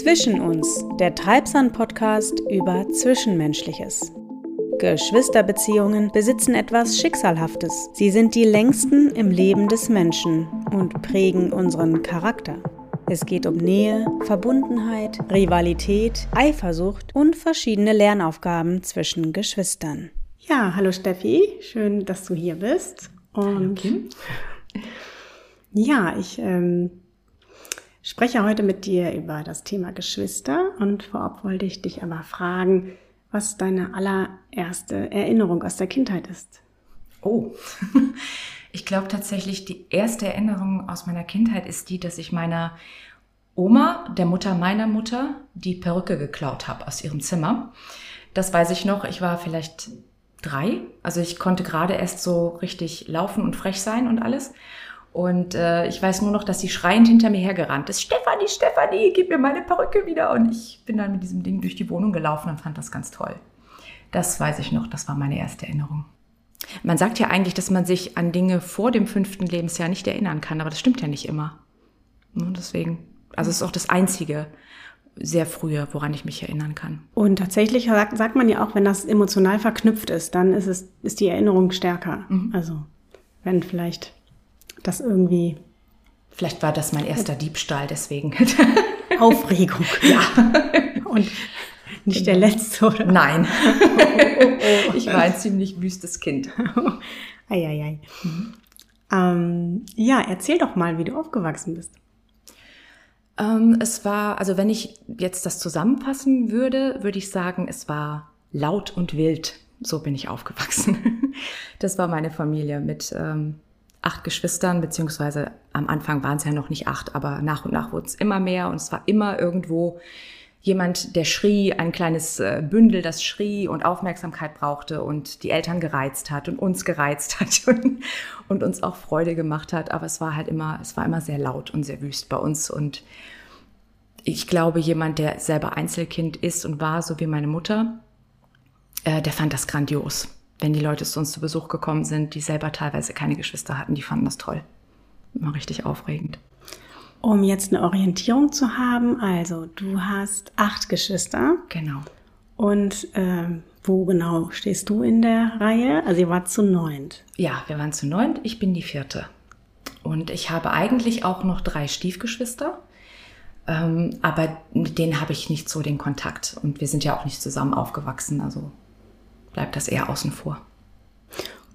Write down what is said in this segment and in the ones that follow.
Zwischen uns, der Treibsand-Podcast über Zwischenmenschliches. Geschwisterbeziehungen besitzen etwas Schicksalhaftes. Sie sind die längsten im Leben des Menschen und prägen unseren Charakter. Es geht um Nähe, Verbundenheit, Rivalität, Eifersucht und verschiedene Lernaufgaben zwischen Geschwistern. Ja, hallo Steffi, schön, dass du hier bist. Und hallo ja, ich ähm, spreche heute mit dir über das Thema Geschwister und vorab wollte ich dich aber fragen, was deine allererste Erinnerung aus der Kindheit ist. Oh, ich glaube tatsächlich, die erste Erinnerung aus meiner Kindheit ist die, dass ich meiner Oma, der Mutter meiner Mutter, die Perücke geklaut habe aus ihrem Zimmer. Das weiß ich noch. Ich war vielleicht drei. Also ich konnte gerade erst so richtig laufen und frech sein und alles. Und äh, ich weiß nur noch, dass sie schreiend hinter mir hergerannt ist. Stefanie, Stefanie, gib mir meine Perücke wieder. Und ich bin dann mit diesem Ding durch die Wohnung gelaufen und fand das ganz toll. Das weiß ich noch, das war meine erste Erinnerung. Man sagt ja eigentlich, dass man sich an Dinge vor dem fünften Lebensjahr nicht erinnern kann, aber das stimmt ja nicht immer. Und deswegen, also es ist auch das Einzige, sehr frühe, woran ich mich erinnern kann. Und tatsächlich sagt, sagt man ja auch, wenn das emotional verknüpft ist, dann ist es ist die Erinnerung stärker. Mhm. Also wenn vielleicht das irgendwie. Vielleicht war das mein erster Diebstahl, deswegen. Aufregung. Ja. Und nicht der letzte, oder? Nein. ich war ein ziemlich wüstes Kind. Eieiei. Mhm. Ähm, ja, erzähl doch mal, wie du aufgewachsen bist. Ähm, es war, also wenn ich jetzt das zusammenfassen würde, würde ich sagen, es war laut und wild. So bin ich aufgewachsen. Das war meine Familie mit ähm, acht Geschwistern, beziehungsweise am Anfang waren es ja noch nicht acht, aber nach und nach wurde es immer mehr und es war immer irgendwo jemand, der schrie, ein kleines äh, Bündel, das schrie und Aufmerksamkeit brauchte und die Eltern gereizt hat und uns gereizt hat und, und uns auch Freude gemacht hat. Aber es war halt immer, es war immer sehr laut und sehr wüst bei uns und ich glaube, jemand, der selber Einzelkind ist und war, so wie meine Mutter, äh, der fand das grandios wenn die Leute zu uns zu Besuch gekommen sind, die selber teilweise keine Geschwister hatten, die fanden das toll. Immer richtig aufregend. Um jetzt eine Orientierung zu haben, also du hast acht Geschwister. Genau. Und ähm, wo genau stehst du in der Reihe? Also ihr wart zu neunt. Ja, wir waren zu neunt. Ich bin die vierte. Und ich habe eigentlich auch noch drei Stiefgeschwister. Ähm, aber mit denen habe ich nicht so den Kontakt. Und wir sind ja auch nicht zusammen aufgewachsen. Also bleibt das eher außen vor.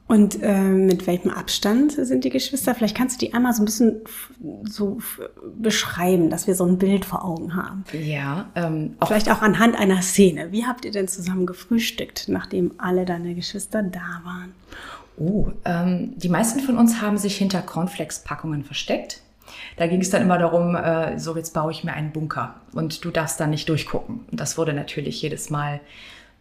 Und äh, mit welchem Abstand sind die Geschwister? Vielleicht kannst du die einmal so ein bisschen so beschreiben, dass wir so ein Bild vor Augen haben. Ja. Ähm, auch Vielleicht auch anhand einer Szene. Wie habt ihr denn zusammen gefrühstückt, nachdem alle deine Geschwister da waren? Oh, ähm, die meisten von uns haben sich hinter Cornflakes-Packungen versteckt. Da ging es dann immer darum, äh, so jetzt baue ich mir einen Bunker und du darfst da nicht durchgucken. Das wurde natürlich jedes Mal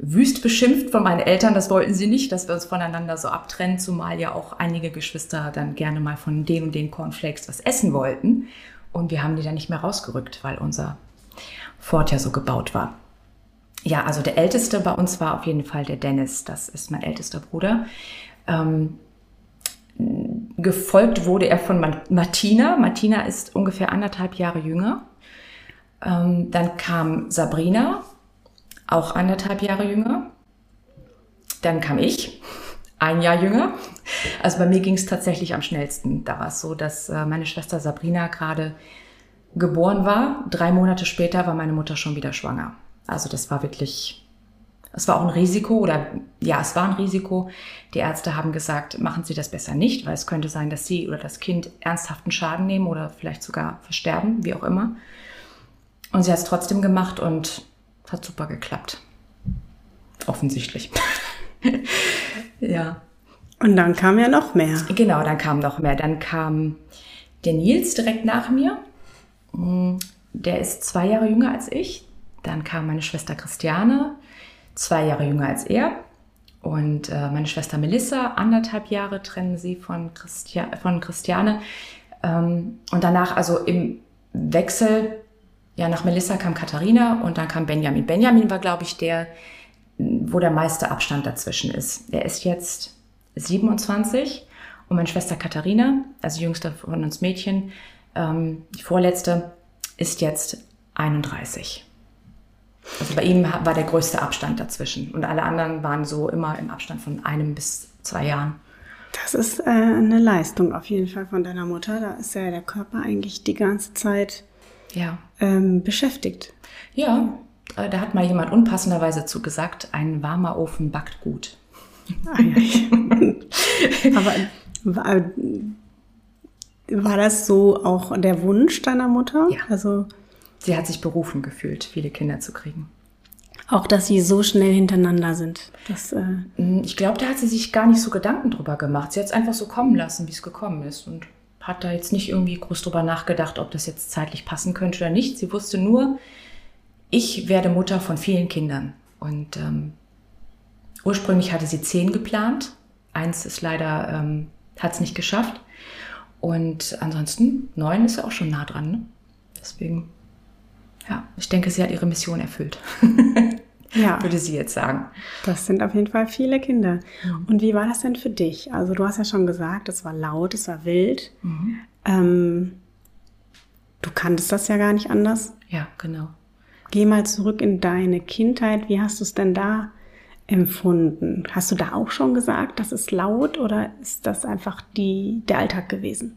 wüst beschimpft von meinen Eltern. Das wollten sie nicht, dass wir uns voneinander so abtrennen, zumal ja auch einige Geschwister dann gerne mal von den und den Cornflakes was essen wollten. Und wir haben die dann nicht mehr rausgerückt, weil unser Fort ja so gebaut war. Ja, also der älteste bei uns war auf jeden Fall der Dennis. Das ist mein ältester Bruder. Ähm, gefolgt wurde er von Martina. Martina ist ungefähr anderthalb Jahre jünger. Ähm, dann kam Sabrina, auch anderthalb Jahre jünger. Dann kam ich, ein Jahr jünger. Also bei mir ging es tatsächlich am schnellsten. Da war es so, dass äh, meine Schwester Sabrina gerade geboren war. Drei Monate später war meine Mutter schon wieder schwanger. Also das war wirklich, es war auch ein Risiko oder ja, es war ein Risiko. Die Ärzte haben gesagt, machen Sie das besser nicht, weil es könnte sein, dass Sie oder das Kind ernsthaften Schaden nehmen oder vielleicht sogar versterben, wie auch immer. Und sie hat es trotzdem gemacht und hat super geklappt. Offensichtlich. ja. Und dann kam ja noch mehr. Genau, dann kam noch mehr. Dann kam der Nils direkt nach mir. Mm, der ist zwei Jahre jünger als ich. Dann kam meine Schwester Christiane, zwei Jahre jünger als er. Und äh, meine Schwester Melissa, anderthalb Jahre trennen sie von, Christia von Christiane. Ähm, und danach, also im Wechsel, ja, nach Melissa kam Katharina und dann kam Benjamin. Benjamin war, glaube ich, der, wo der meiste Abstand dazwischen ist. Er ist jetzt 27 und meine Schwester Katharina, also jüngste von uns Mädchen, ähm, die vorletzte, ist jetzt 31. Also bei ihm war der größte Abstand dazwischen und alle anderen waren so immer im Abstand von einem bis zwei Jahren. Das ist äh, eine Leistung auf jeden Fall von deiner Mutter. Da ist ja der Körper eigentlich die ganze Zeit ja. ähm, beschäftigt. Ja, äh, da hat mal jemand unpassenderweise zugesagt, ein warmer Ofen backt gut. Ah, ja. Aber war, war das so auch der Wunsch deiner Mutter? Ja. Also sie hat sich berufen gefühlt, viele Kinder zu kriegen. Auch, dass sie so schnell hintereinander sind. Das, äh mm, ich glaube, da hat sie sich gar nicht so Gedanken drüber gemacht. Sie hat es einfach so kommen lassen, wie es gekommen ist. Und hat da jetzt nicht irgendwie groß drüber nachgedacht, ob das jetzt zeitlich passen könnte oder nicht. Sie wusste nur, ich werde Mutter von vielen Kindern. Und ähm, ursprünglich hatte sie zehn geplant. Eins ist leider, ähm, hat es nicht geschafft. Und ansonsten, neun ist ja auch schon nah dran. Ne? Deswegen, ja, ich denke, sie hat ihre Mission erfüllt. ja. würde sie jetzt sagen. Das sind auf jeden Fall viele Kinder. Mhm. Und wie war das denn für dich? Also du hast ja schon gesagt, es war laut, es war wild. Mhm. Ähm, du kanntest das ja gar nicht anders. Ja, genau. Geh mal zurück in deine Kindheit. Wie hast du es denn da empfunden? Hast du da auch schon gesagt, das ist laut oder ist das einfach die, der Alltag gewesen?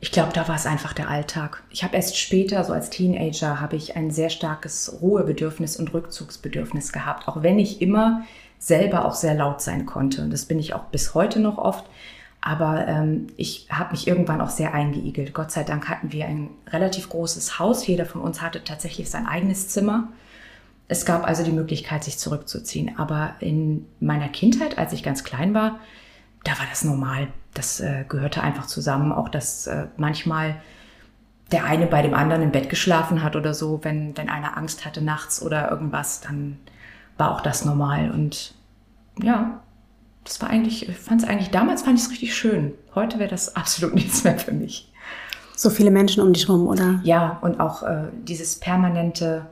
Ich glaube, da war es einfach der Alltag. Ich habe erst später, so als Teenager, habe ich ein sehr starkes Ruhebedürfnis und Rückzugsbedürfnis gehabt, auch wenn ich immer selber auch sehr laut sein konnte. Und das bin ich auch bis heute noch oft. Aber ähm, ich habe mich irgendwann auch sehr eingeigelt. Gott sei Dank hatten wir ein relativ großes Haus. Jeder von uns hatte tatsächlich sein eigenes Zimmer. Es gab also die Möglichkeit, sich zurückzuziehen. Aber in meiner Kindheit, als ich ganz klein war, da war das normal. Das äh, gehörte einfach zusammen. Auch dass äh, manchmal der eine bei dem anderen im Bett geschlafen hat oder so, wenn, wenn einer Angst hatte nachts oder irgendwas, dann war auch das normal. Und ja, das war eigentlich, ich fand es eigentlich, damals fand ich es richtig schön. Heute wäre das absolut nichts mehr für mich. So viele Menschen um dich rum, oder? Ja, und auch äh, dieses permanente,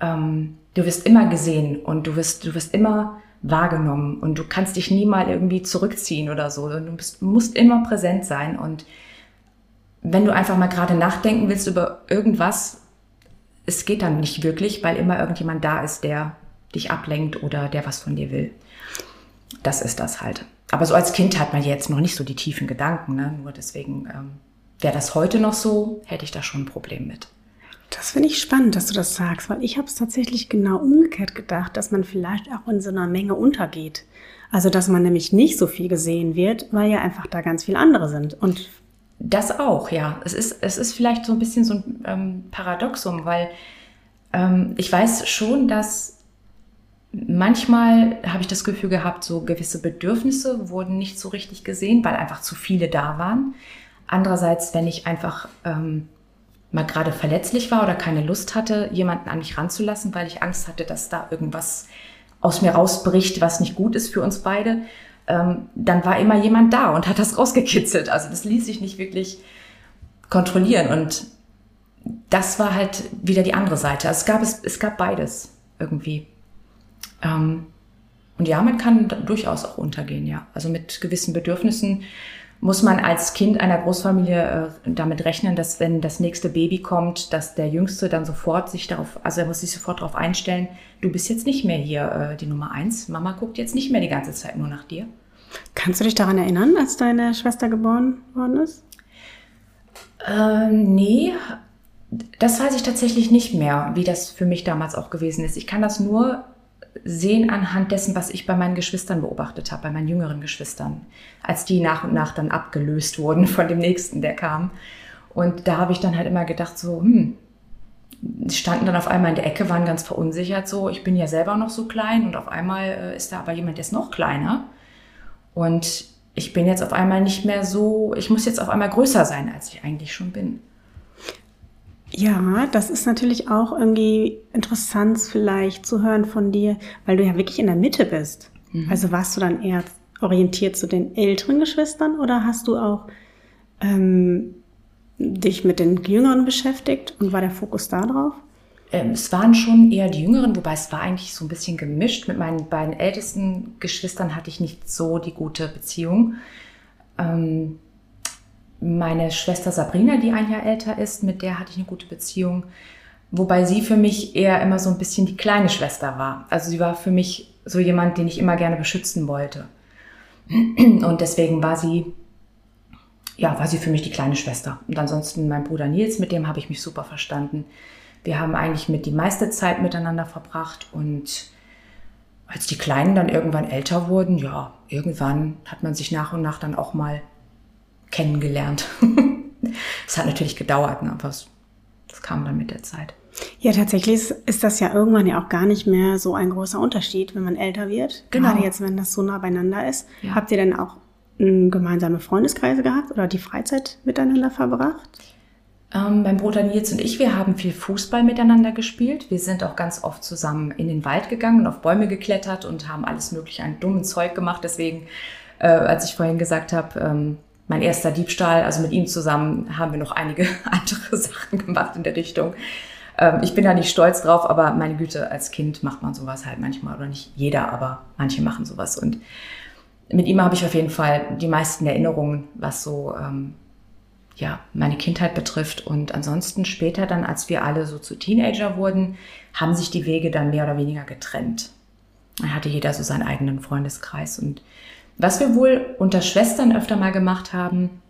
ähm, du wirst immer gesehen und du wirst, du wirst immer wahrgenommen und du kannst dich nie mal irgendwie zurückziehen oder so. Du bist, musst immer präsent sein und wenn du einfach mal gerade nachdenken willst über irgendwas, es geht dann nicht wirklich, weil immer irgendjemand da ist, der dich ablenkt oder der was von dir will. Das ist das halt. Aber so als Kind hat man jetzt noch nicht so die tiefen Gedanken. Ne? Nur deswegen ähm, wäre das heute noch so, hätte ich da schon ein Problem mit. Das finde ich spannend, dass du das sagst, weil ich habe es tatsächlich genau umgekehrt gedacht, dass man vielleicht auch in so einer Menge untergeht. Also dass man nämlich nicht so viel gesehen wird, weil ja einfach da ganz viele andere sind. Und das auch, ja. Es ist, es ist vielleicht so ein bisschen so ein ähm, Paradoxum, weil ähm, ich weiß schon, dass manchmal habe ich das Gefühl gehabt, so gewisse Bedürfnisse wurden nicht so richtig gesehen, weil einfach zu viele da waren. Andererseits, wenn ich einfach ähm, mal gerade verletzlich war oder keine Lust hatte, jemanden an mich ranzulassen, weil ich Angst hatte, dass da irgendwas aus mir rausbricht, was nicht gut ist für uns beide, ähm, dann war immer jemand da und hat das rausgekitzelt. Also das ließ sich nicht wirklich kontrollieren und das war halt wieder die andere Seite. Also es gab es, es gab beides irgendwie. Ähm, und ja, man kann durchaus auch untergehen, ja. Also mit gewissen Bedürfnissen muss man als Kind einer Großfamilie äh, damit rechnen, dass wenn das nächste Baby kommt, dass der Jüngste dann sofort sich darauf, also er muss sich sofort darauf einstellen, du bist jetzt nicht mehr hier äh, die Nummer eins. Mama guckt jetzt nicht mehr die ganze Zeit nur nach dir. Kannst du dich daran erinnern, als deine Schwester geboren worden ist? Äh, nee, das weiß ich tatsächlich nicht mehr, wie das für mich damals auch gewesen ist. Ich kann das nur sehen anhand dessen, was ich bei meinen Geschwistern beobachtet habe, bei meinen jüngeren Geschwistern, als die nach und nach dann abgelöst wurden von dem nächsten, der kam. Und da habe ich dann halt immer gedacht, so, hm, standen dann auf einmal in der Ecke, waren ganz verunsichert, so, ich bin ja selber noch so klein und auf einmal äh, ist da aber jemand, der ist noch kleiner. Und ich bin jetzt auf einmal nicht mehr so, ich muss jetzt auf einmal größer sein, als ich eigentlich schon bin. Ja, das ist natürlich auch irgendwie interessant vielleicht zu hören von dir, weil du ja wirklich in der Mitte bist. Mhm. Also warst du dann eher orientiert zu den älteren Geschwistern oder hast du auch ähm, dich mit den Jüngeren beschäftigt und war der Fokus da drauf? Ähm, es waren schon eher die Jüngeren, wobei es war eigentlich so ein bisschen gemischt. Mit meinen beiden ältesten Geschwistern hatte ich nicht so die gute Beziehung. Ähm, meine Schwester Sabrina, die ein Jahr älter ist, mit der hatte ich eine gute Beziehung. Wobei sie für mich eher immer so ein bisschen die kleine Schwester war. Also sie war für mich so jemand, den ich immer gerne beschützen wollte. Und deswegen war sie, ja, war sie für mich die kleine Schwester. Und ansonsten mein Bruder Nils, mit dem habe ich mich super verstanden. Wir haben eigentlich mit die meiste Zeit miteinander verbracht und als die Kleinen dann irgendwann älter wurden, ja, irgendwann hat man sich nach und nach dann auch mal kennengelernt. Es hat natürlich gedauert, ne, aber es, das kam dann mit der Zeit. Ja, tatsächlich ist das ja irgendwann ja auch gar nicht mehr so ein großer Unterschied, wenn man älter wird. Genau. Gerade jetzt, wenn das so nah beieinander ist. Ja. Habt ihr denn auch gemeinsame Freundeskreise gehabt oder die Freizeit miteinander verbracht? Ähm, mein Bruder Nils und ich, wir haben viel Fußball miteinander gespielt. Wir sind auch ganz oft zusammen in den Wald gegangen und auf Bäume geklettert und haben alles mögliche an dummen Zeug gemacht. Deswegen, äh, als ich vorhin gesagt habe, ähm, mein erster Diebstahl, also mit ihm zusammen haben wir noch einige andere Sachen gemacht in der Richtung. Ähm, ich bin da nicht stolz drauf, aber meine Güte, als Kind macht man sowas halt manchmal oder nicht jeder, aber manche machen sowas. Und mit ihm habe ich auf jeden Fall die meisten Erinnerungen, was so ähm, ja, meine Kindheit betrifft. Und ansonsten später dann, als wir alle so zu Teenager wurden, haben sich die Wege dann mehr oder weniger getrennt. Dann hatte jeder so seinen eigenen Freundeskreis. Und was wir wohl unter Schwestern öfter mal gemacht haben,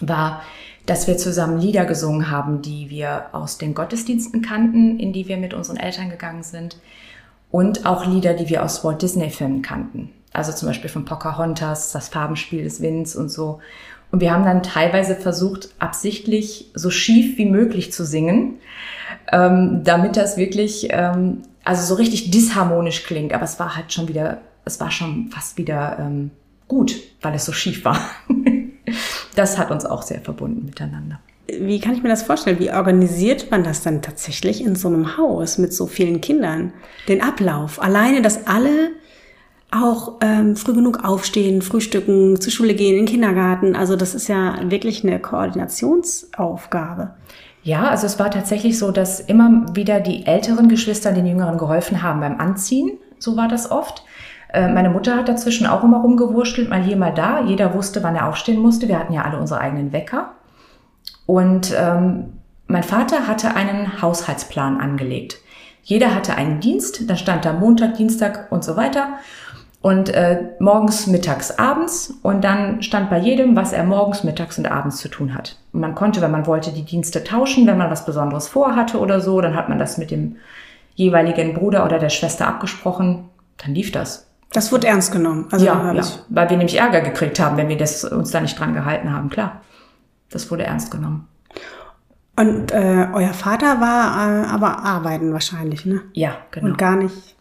war, dass wir zusammen Lieder gesungen haben, die wir aus den Gottesdiensten kannten, in die wir mit unseren Eltern gegangen sind. Und auch Lieder, die wir aus Walt Disney-Filmen kannten. Also zum Beispiel von Pocahontas, das Farbenspiel des Winds und so. Und wir haben dann teilweise versucht, absichtlich so schief wie möglich zu singen, ähm, damit das wirklich, ähm, also so richtig disharmonisch klingt. Aber es war halt schon wieder, es war schon fast wieder ähm, gut, weil es so schief war. das hat uns auch sehr verbunden miteinander. Wie kann ich mir das vorstellen? Wie organisiert man das dann tatsächlich in so einem Haus mit so vielen Kindern? Den Ablauf. Alleine, dass alle auch ähm, früh genug aufstehen, frühstücken, zur Schule gehen, in den Kindergarten. Also das ist ja wirklich eine Koordinationsaufgabe. Ja, also es war tatsächlich so, dass immer wieder die älteren Geschwister den Jüngeren geholfen haben beim Anziehen. So war das oft. Äh, meine Mutter hat dazwischen auch immer rumgewurschtelt, mal hier, mal da. Jeder wusste, wann er aufstehen musste. Wir hatten ja alle unsere eigenen Wecker. Und ähm, mein Vater hatte einen Haushaltsplan angelegt. Jeder hatte einen Dienst, da stand da Montag, Dienstag und so weiter. Und äh, morgens, mittags, abends. Und dann stand bei jedem, was er morgens, mittags und abends zu tun hat. Und man konnte, wenn man wollte, die Dienste tauschen, wenn man was Besonderes vorhatte oder so, dann hat man das mit dem jeweiligen Bruder oder der Schwester abgesprochen. Dann lief das. Das wurde ernst genommen. Also ja, ja, weil wir nämlich Ärger gekriegt haben, wenn wir das, uns da nicht dran gehalten haben. Klar, das wurde ernst genommen. Und äh, euer Vater war äh, aber arbeiten wahrscheinlich, ne? Ja, genau. Und gar nicht,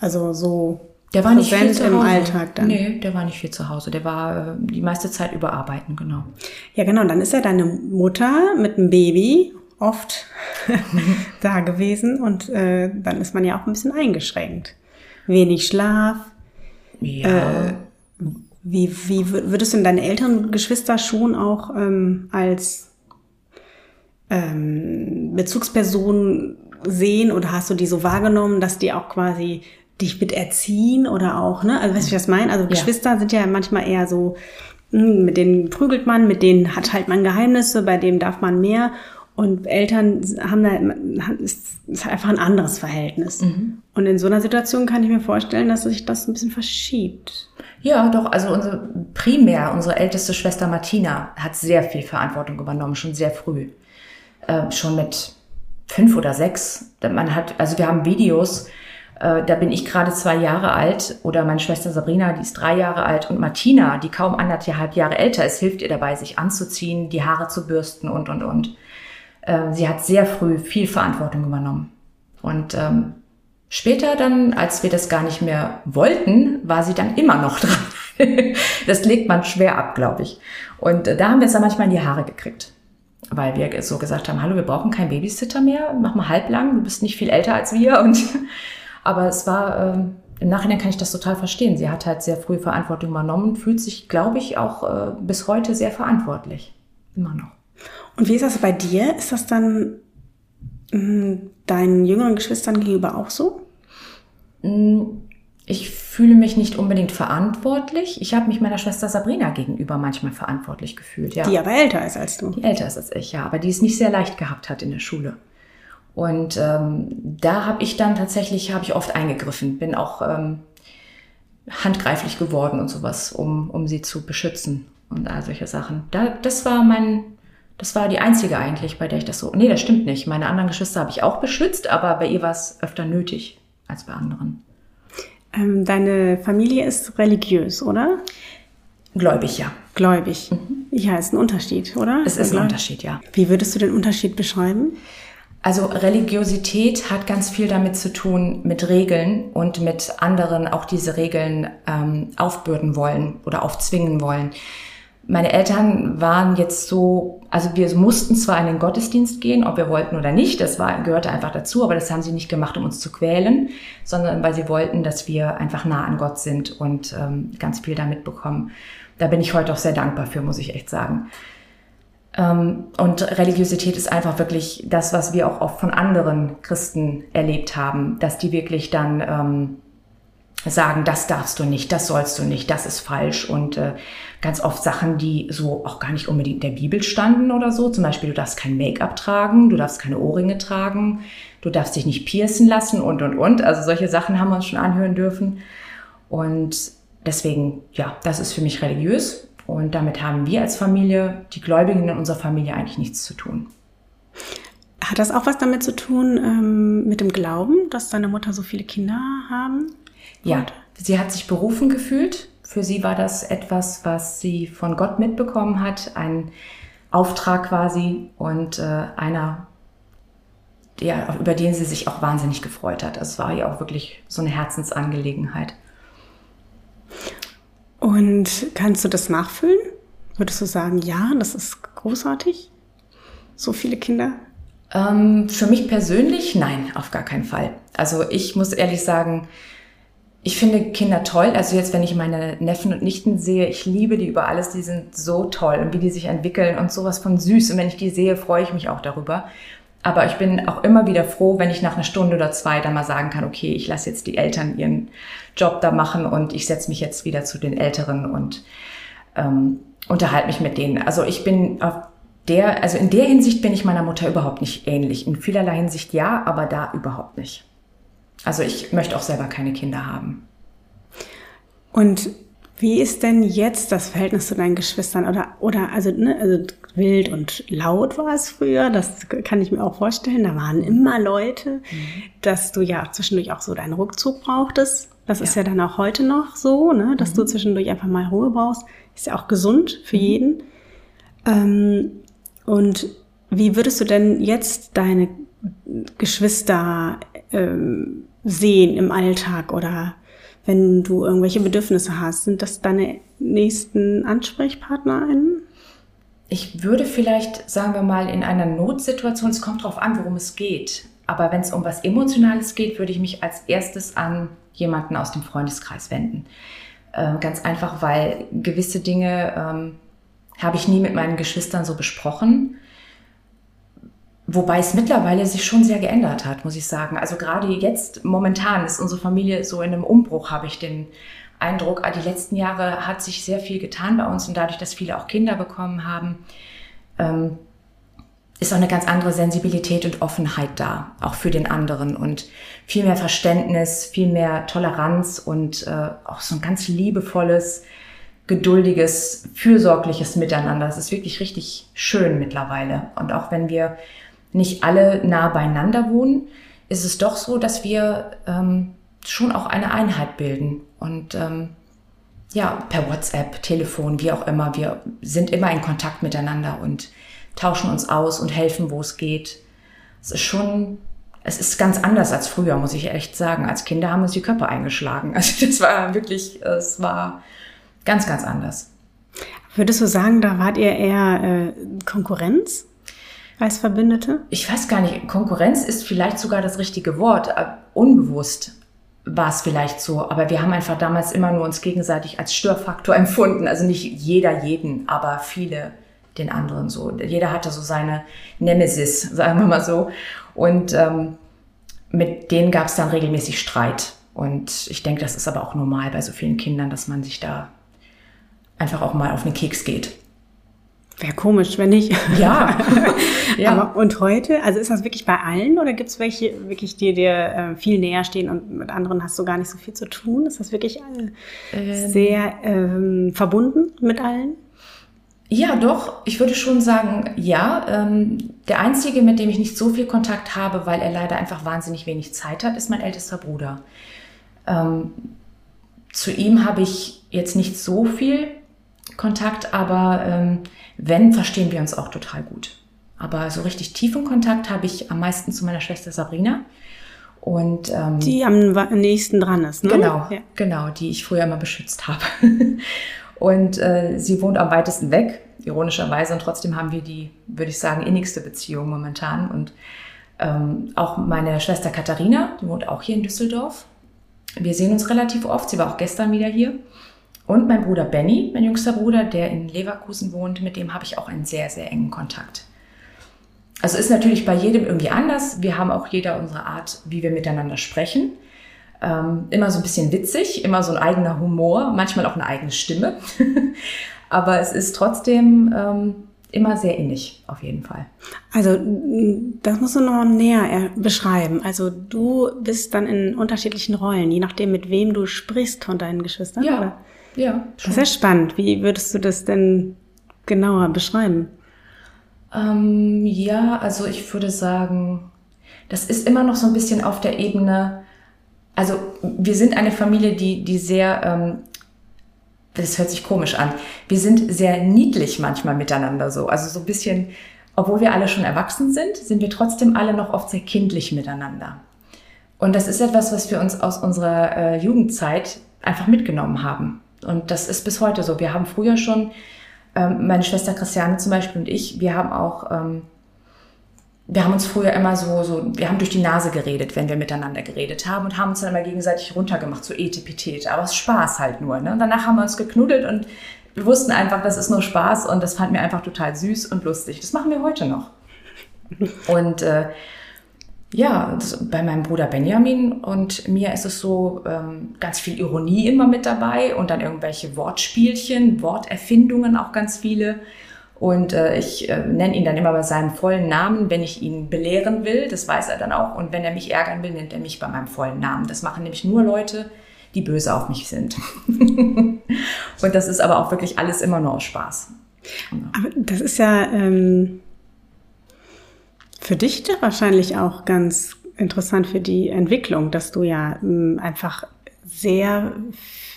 also so der war nicht viel zu im Alltag dann. Nee, der war nicht viel zu Hause. Der war äh, die meiste Zeit überarbeiten, genau. Ja, genau. Und dann ist ja deine Mutter mit einem Baby oft da gewesen und äh, dann ist man ja auch ein bisschen eingeschränkt. Wenig Schlaf. Ja. Äh, wie, wie würdest du denn deine älteren Geschwister schon auch ähm, als ähm, Bezugsperson sehen oder hast du die so wahrgenommen, dass die auch quasi dich mit erziehen oder auch, ne? Also weißt du, was ich das meine? Also Geschwister sind ja manchmal eher so, hm, mit denen prügelt man, mit denen hat halt man Geheimnisse, bei dem darf man mehr. Und Eltern haben da, ist, ist einfach ein anderes Verhältnis. Mhm. Und in so einer Situation kann ich mir vorstellen, dass sich das ein bisschen verschiebt. Ja, doch. Also unsere, primär unsere älteste Schwester Martina hat sehr viel Verantwortung übernommen, schon sehr früh. Äh, schon mit fünf oder sechs. Man hat, also wir haben Videos, äh, da bin ich gerade zwei Jahre alt oder meine Schwester Sabrina, die ist drei Jahre alt und Martina, die kaum anderthalb Jahre älter ist, hilft ihr dabei, sich anzuziehen, die Haare zu bürsten und, und, und. Äh, sie hat sehr früh viel Verantwortung übernommen. Und ähm, später dann, als wir das gar nicht mehr wollten, war sie dann immer noch dran. das legt man schwer ab, glaube ich. Und äh, da haben wir es dann manchmal in die Haare gekriegt weil wir so gesagt haben, hallo, wir brauchen keinen Babysitter mehr, mach mal halblang, du bist nicht viel älter als wir und aber es war, ähm, im Nachhinein kann ich das total verstehen. Sie hat halt sehr früh Verantwortung übernommen, fühlt sich, glaube ich, auch äh, bis heute sehr verantwortlich. Immer noch. Und wie ist das bei dir? Ist das dann hm, deinen jüngeren Geschwistern gegenüber auch so? Hm, ich fühle mich nicht unbedingt verantwortlich. Ich habe mich meiner Schwester Sabrina gegenüber manchmal verantwortlich gefühlt, ja. Die aber älter ist als du. Die älter ist als ich, ja. Aber die es nicht sehr leicht gehabt hat in der Schule. Und ähm, da habe ich dann tatsächlich, habe ich oft eingegriffen, bin auch ähm, handgreiflich geworden und sowas, um, um sie zu beschützen und all solche Sachen. Da, das war mein, das war die einzige eigentlich, bei der ich das so. Nee, das stimmt nicht. Meine anderen Geschwister habe ich auch beschützt, aber bei ihr war es öfter nötig als bei anderen. Ähm, deine Familie ist religiös, oder? Gläubig, ja. Gläubig. Mhm. Ja, ist ein Unterschied, oder? Es ist ein Unterschied, ja. Wie würdest du den Unterschied beschreiben? Also Religiosität hat ganz viel damit zu tun mit Regeln und mit anderen auch diese Regeln ähm, aufbürden wollen oder aufzwingen wollen. Meine Eltern waren jetzt so, also wir mussten zwar in den Gottesdienst gehen, ob wir wollten oder nicht, das war, gehörte einfach dazu, aber das haben sie nicht gemacht, um uns zu quälen, sondern weil sie wollten, dass wir einfach nah an Gott sind und ähm, ganz viel damit bekommen. Da bin ich heute auch sehr dankbar für, muss ich echt sagen. Ähm, und Religiosität ist einfach wirklich das, was wir auch oft von anderen Christen erlebt haben, dass die wirklich dann ähm, sagen, das darfst du nicht, das sollst du nicht, das ist falsch und äh, ganz oft Sachen, die so auch gar nicht unbedingt in der Bibel standen oder so. Zum Beispiel, du darfst kein Make-up tragen, du darfst keine Ohrringe tragen, du darfst dich nicht piercen lassen und und und. Also solche Sachen haben wir uns schon anhören dürfen und deswegen, ja, das ist für mich religiös und damit haben wir als Familie, die Gläubigen in unserer Familie eigentlich nichts zu tun. Hat das auch was damit zu tun ähm, mit dem Glauben, dass deine Mutter so viele Kinder haben? Ja, sie hat sich berufen gefühlt. Für sie war das etwas, was sie von Gott mitbekommen hat, ein Auftrag quasi und äh, einer, ja, über den sie sich auch wahnsinnig gefreut hat. Es war ihr auch wirklich so eine Herzensangelegenheit. Und kannst du das nachfüllen? Würdest du sagen, ja, das ist großartig? So viele Kinder? Ähm, für mich persönlich, nein, auf gar keinen Fall. Also ich muss ehrlich sagen, ich finde Kinder toll. Also jetzt, wenn ich meine Neffen und Nichten sehe, ich liebe die über alles. Die sind so toll und wie die sich entwickeln und sowas von süß. Und wenn ich die sehe, freue ich mich auch darüber. Aber ich bin auch immer wieder froh, wenn ich nach einer Stunde oder zwei dann mal sagen kann, okay, ich lasse jetzt die Eltern ihren Job da machen und ich setze mich jetzt wieder zu den Älteren und ähm, unterhalte mich mit denen. Also ich bin auf der, also in der Hinsicht bin ich meiner Mutter überhaupt nicht ähnlich. In vielerlei Hinsicht ja, aber da überhaupt nicht. Also ich möchte auch selber keine Kinder haben. Und wie ist denn jetzt das Verhältnis zu deinen Geschwistern? Oder, oder also, ne, also wild und laut war es früher, das kann ich mir auch vorstellen. Da waren immer Leute, mhm. dass du ja zwischendurch auch so deinen Rückzug brauchtest. Das ja. ist ja dann auch heute noch so, ne, dass mhm. du zwischendurch einfach mal Ruhe brauchst. Ist ja auch gesund für mhm. jeden. Ähm, und wie würdest du denn jetzt deine Geschwister ähm, sehen im Alltag oder wenn du irgendwelche Bedürfnisse hast? Sind das deine nächsten AnsprechpartnerInnen? Ich würde vielleicht, sagen wir mal, in einer Notsituation, es kommt darauf an, worum es geht. Aber wenn es um was Emotionales geht, würde ich mich als erstes an jemanden aus dem Freundeskreis wenden. Äh, ganz einfach, weil gewisse Dinge ähm, habe ich nie mit meinen Geschwistern so besprochen. Wobei es mittlerweile sich schon sehr geändert hat, muss ich sagen. Also gerade jetzt, momentan ist unsere Familie so in einem Umbruch, habe ich den Eindruck. Ah, die letzten Jahre hat sich sehr viel getan bei uns und dadurch, dass viele auch Kinder bekommen haben, ähm, ist auch eine ganz andere Sensibilität und Offenheit da, auch für den anderen und viel mehr Verständnis, viel mehr Toleranz und äh, auch so ein ganz liebevolles, geduldiges, fürsorgliches Miteinander. Das ist wirklich richtig schön mittlerweile. Und auch wenn wir nicht alle nah beieinander wohnen, ist es doch so, dass wir ähm, schon auch eine Einheit bilden. Und ähm, ja, per WhatsApp, Telefon, wie auch immer, wir sind immer in Kontakt miteinander und tauschen uns aus und helfen, wo es geht. Es ist schon, es ist ganz anders als früher, muss ich echt sagen. Als Kinder haben uns die Köpfe eingeschlagen. Also das war wirklich, es war ganz, ganz anders. Würdest du sagen, da wart ihr eher äh, Konkurrenz? Als Verbündete? Ich weiß gar nicht. Konkurrenz ist vielleicht sogar das richtige Wort. Äh, unbewusst war es vielleicht so. Aber wir haben einfach damals immer nur uns gegenseitig als Störfaktor empfunden. Also nicht jeder jeden, aber viele den anderen so. Jeder hatte so seine Nemesis, sagen wir mal so. Und ähm, mit denen gab es dann regelmäßig Streit. Und ich denke, das ist aber auch normal bei so vielen Kindern, dass man sich da einfach auch mal auf den Keks geht. Wäre komisch, wenn nicht. Ja. ja. Aber, und heute, also ist das wirklich bei allen oder gibt es welche wirklich, die dir äh, viel näher stehen und mit anderen hast du gar nicht so viel zu tun? Ist das wirklich äh, sehr ähm, verbunden mit allen? Ja, doch. Ich würde schon sagen, ja. Ähm, der einzige, mit dem ich nicht so viel Kontakt habe, weil er leider einfach wahnsinnig wenig Zeit hat, ist mein ältester Bruder. Ähm, zu ihm habe ich jetzt nicht so viel Kontakt, aber ähm, wenn, verstehen wir uns auch total gut. Aber so richtig tiefen Kontakt habe ich am meisten zu meiner Schwester Sabrina. Und, ähm, die am nächsten dran ist, ne? Genau, ja. genau, die ich früher immer beschützt habe. Und äh, sie wohnt am weitesten weg, ironischerweise. Und trotzdem haben wir die, würde ich sagen, innigste Beziehung momentan. Und ähm, auch meine Schwester Katharina, die wohnt auch hier in Düsseldorf. Wir sehen uns relativ oft. Sie war auch gestern wieder hier. Und mein Bruder Benny, mein jüngster Bruder, der in Leverkusen wohnt, mit dem habe ich auch einen sehr, sehr engen Kontakt. Also ist natürlich bei jedem irgendwie anders. Wir haben auch jeder unsere Art, wie wir miteinander sprechen. Ähm, immer so ein bisschen witzig, immer so ein eigener Humor, manchmal auch eine eigene Stimme. Aber es ist trotzdem ähm, immer sehr innig, auf jeden Fall. Also das musst du noch näher beschreiben. Also du bist dann in unterschiedlichen Rollen, je nachdem, mit wem du sprichst von deinen Geschwistern. Ja, oder? Ja. Das ist sehr spannend. Wie würdest du das denn genauer beschreiben? Ähm, ja, also ich würde sagen, das ist immer noch so ein bisschen auf der Ebene also wir sind eine Familie, die, die sehr, ähm, das hört sich komisch an, wir sind sehr niedlich manchmal miteinander so. Also so ein bisschen, obwohl wir alle schon erwachsen sind, sind wir trotzdem alle noch oft sehr kindlich miteinander. Und das ist etwas, was wir uns aus unserer äh, Jugendzeit einfach mitgenommen haben. Und das ist bis heute so. Wir haben früher schon, ähm, meine Schwester Christiane zum Beispiel und ich, wir haben auch ähm, wir haben uns früher immer so, so, wir haben durch die Nase geredet, wenn wir miteinander geredet haben und haben uns dann immer gegenseitig runtergemacht, so Etepetete. Aber es Spaß halt nur. Ne? Und danach haben wir uns geknuddelt und wir wussten einfach, das ist nur Spaß und das fand mir einfach total süß und lustig. Das machen wir heute noch. Und äh, ja, bei meinem Bruder Benjamin und mir ist es so ähm, ganz viel Ironie immer mit dabei und dann irgendwelche Wortspielchen, Worterfindungen auch ganz viele. Und äh, ich äh, nenne ihn dann immer bei seinem vollen Namen, wenn ich ihn belehren will. Das weiß er dann auch. Und wenn er mich ärgern will, nennt er mich bei meinem vollen Namen. Das machen nämlich nur Leute, die böse auf mich sind. und das ist aber auch wirklich alles immer nur aus Spaß. Aber das ist ja ähm, für dich wahrscheinlich auch ganz interessant für die Entwicklung, dass du ja ähm, einfach sehr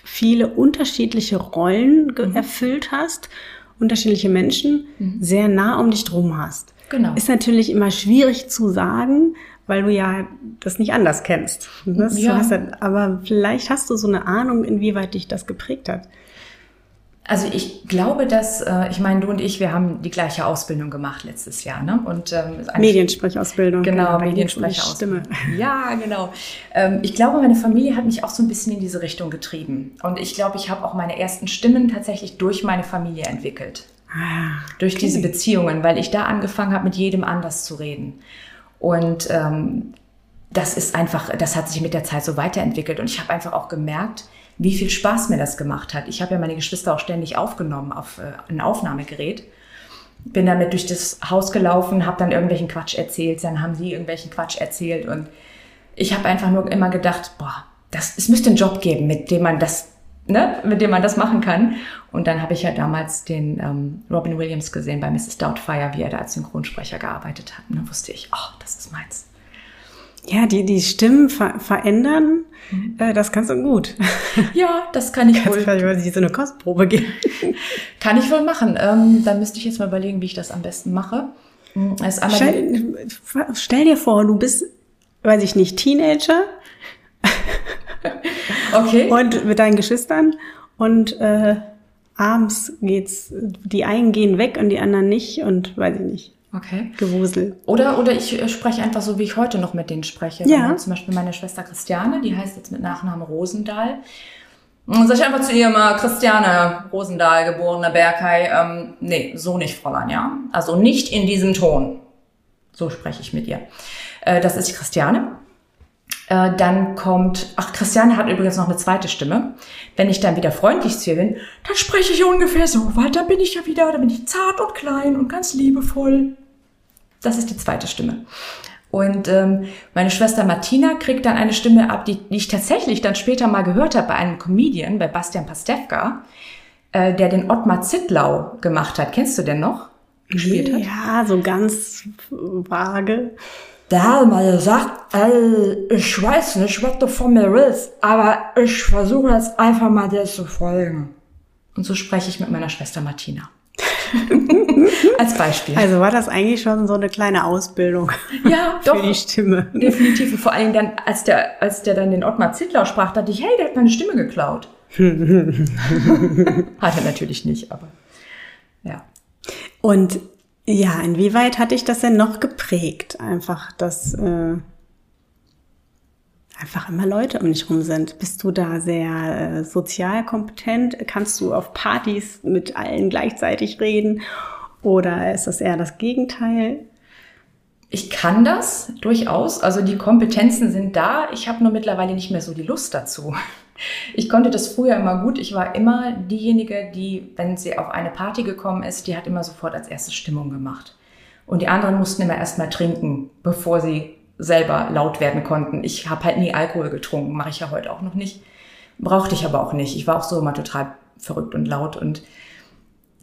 viele unterschiedliche Rollen mhm. erfüllt hast unterschiedliche Menschen mhm. sehr nah um dich drum hast. Genau. Ist natürlich immer schwierig zu sagen, weil du ja das nicht anders kennst. Das ja. aber vielleicht hast du so eine Ahnung, inwieweit dich das geprägt hat. Also ich glaube, dass, äh, ich meine, du und ich, wir haben die gleiche Ausbildung gemacht letztes Jahr, ne? Und ähm, Mediensprechausbildung. Genau, genau Mediensprechausbildung. Ja, genau. Ähm, ich glaube, meine Familie hat mich auch so ein bisschen in diese Richtung getrieben. Und ich glaube, ich habe auch meine ersten Stimmen tatsächlich durch meine Familie entwickelt. Ah, durch okay. diese Beziehungen, weil ich da angefangen habe, mit jedem anders zu reden. Und ähm, das ist einfach, das hat sich mit der Zeit so weiterentwickelt. Und ich habe einfach auch gemerkt, wie viel Spaß mir das gemacht hat. Ich habe ja meine Geschwister auch ständig aufgenommen auf äh, ein Aufnahmegerät. Bin damit durch das Haus gelaufen, habe dann irgendwelchen Quatsch erzählt, dann haben sie irgendwelchen Quatsch erzählt und ich habe einfach nur immer gedacht, boah, das, es müsste einen Job geben, mit dem man das, ne, mit dem man das machen kann. Und dann habe ich ja damals den ähm, Robin Williams gesehen bei Mrs. Doubtfire, wie er da als Synchronsprecher gearbeitet hat. Und dann wusste ich, oh, das ist meins. Ja, die, die Stimmen ver verändern, mhm. äh, das kannst du gut. Ja, das kann ich kannst wohl. Vielleicht mal so eine Kostprobe geben. kann ich wohl machen. Ähm, da müsste ich jetzt mal überlegen, wie ich das am besten mache. Mhm, stell, stell dir vor, du bist, weiß ich nicht, Teenager. okay. Und mit deinen Geschwistern und äh, abends geht's, die einen gehen weg und die anderen nicht und weiß ich nicht. Okay. Gewusel. Oder, oder ich äh, spreche einfach so, wie ich heute noch mit denen spreche. Ja. Zum Beispiel meine Schwester Christiane, die heißt jetzt mit Nachnamen Rosendahl. Und sag ich einfach zu ihr mal, Christiane Rosendahl, geborene Bergheim, ähm, nee, so nicht, Fräulein, ja. Also nicht in diesem Ton. So spreche ich mit ihr. Äh, das ist die Christiane. Äh, dann kommt, ach, Christiane hat übrigens noch eine zweite Stimme. Wenn ich dann wieder freundlich zu ihr bin, dann spreche ich ungefähr so, weil dann bin ich ja wieder, dann bin ich zart und klein und ganz liebevoll. Das ist die zweite Stimme. Und ähm, meine Schwester Martina kriegt dann eine Stimme ab, die, die ich tatsächlich dann später mal gehört habe bei einem Comedian, bei Bastian Pastewka, äh, der den Ottmar Zittlau gemacht hat. Kennst du den noch? Gespielt hat? Ja, so ganz vage. Der hat mal gesagt, äh, ich weiß nicht, was du von mir willst, aber ich versuche jetzt einfach mal dir zu folgen. Und so spreche ich mit meiner Schwester Martina. Als Beispiel. Also war das eigentlich schon so eine kleine Ausbildung ja, für doch, die Stimme. Definitiv. Und vor allem dann, als der, als der dann den Ottmar Zittlau sprach, dachte ich, hey, der hat meine Stimme geklaut. hat er natürlich nicht, aber ja. Und ja, inwieweit hat dich das denn noch geprägt? Einfach, dass äh, einfach immer Leute um dich rum sind. Bist du da sehr äh, sozial kompetent? Kannst du auf Partys mit allen gleichzeitig reden? Oder ist das eher das Gegenteil? Ich kann das durchaus. Also die Kompetenzen sind da. Ich habe nur mittlerweile nicht mehr so die Lust dazu. Ich konnte das früher immer gut. Ich war immer diejenige, die, wenn sie auf eine Party gekommen ist, die hat immer sofort als erstes Stimmung gemacht. Und die anderen mussten immer erstmal trinken, bevor sie selber laut werden konnten. Ich habe halt nie Alkohol getrunken, mache ich ja heute auch noch nicht. Brauchte ich aber auch nicht. Ich war auch so immer total verrückt und laut und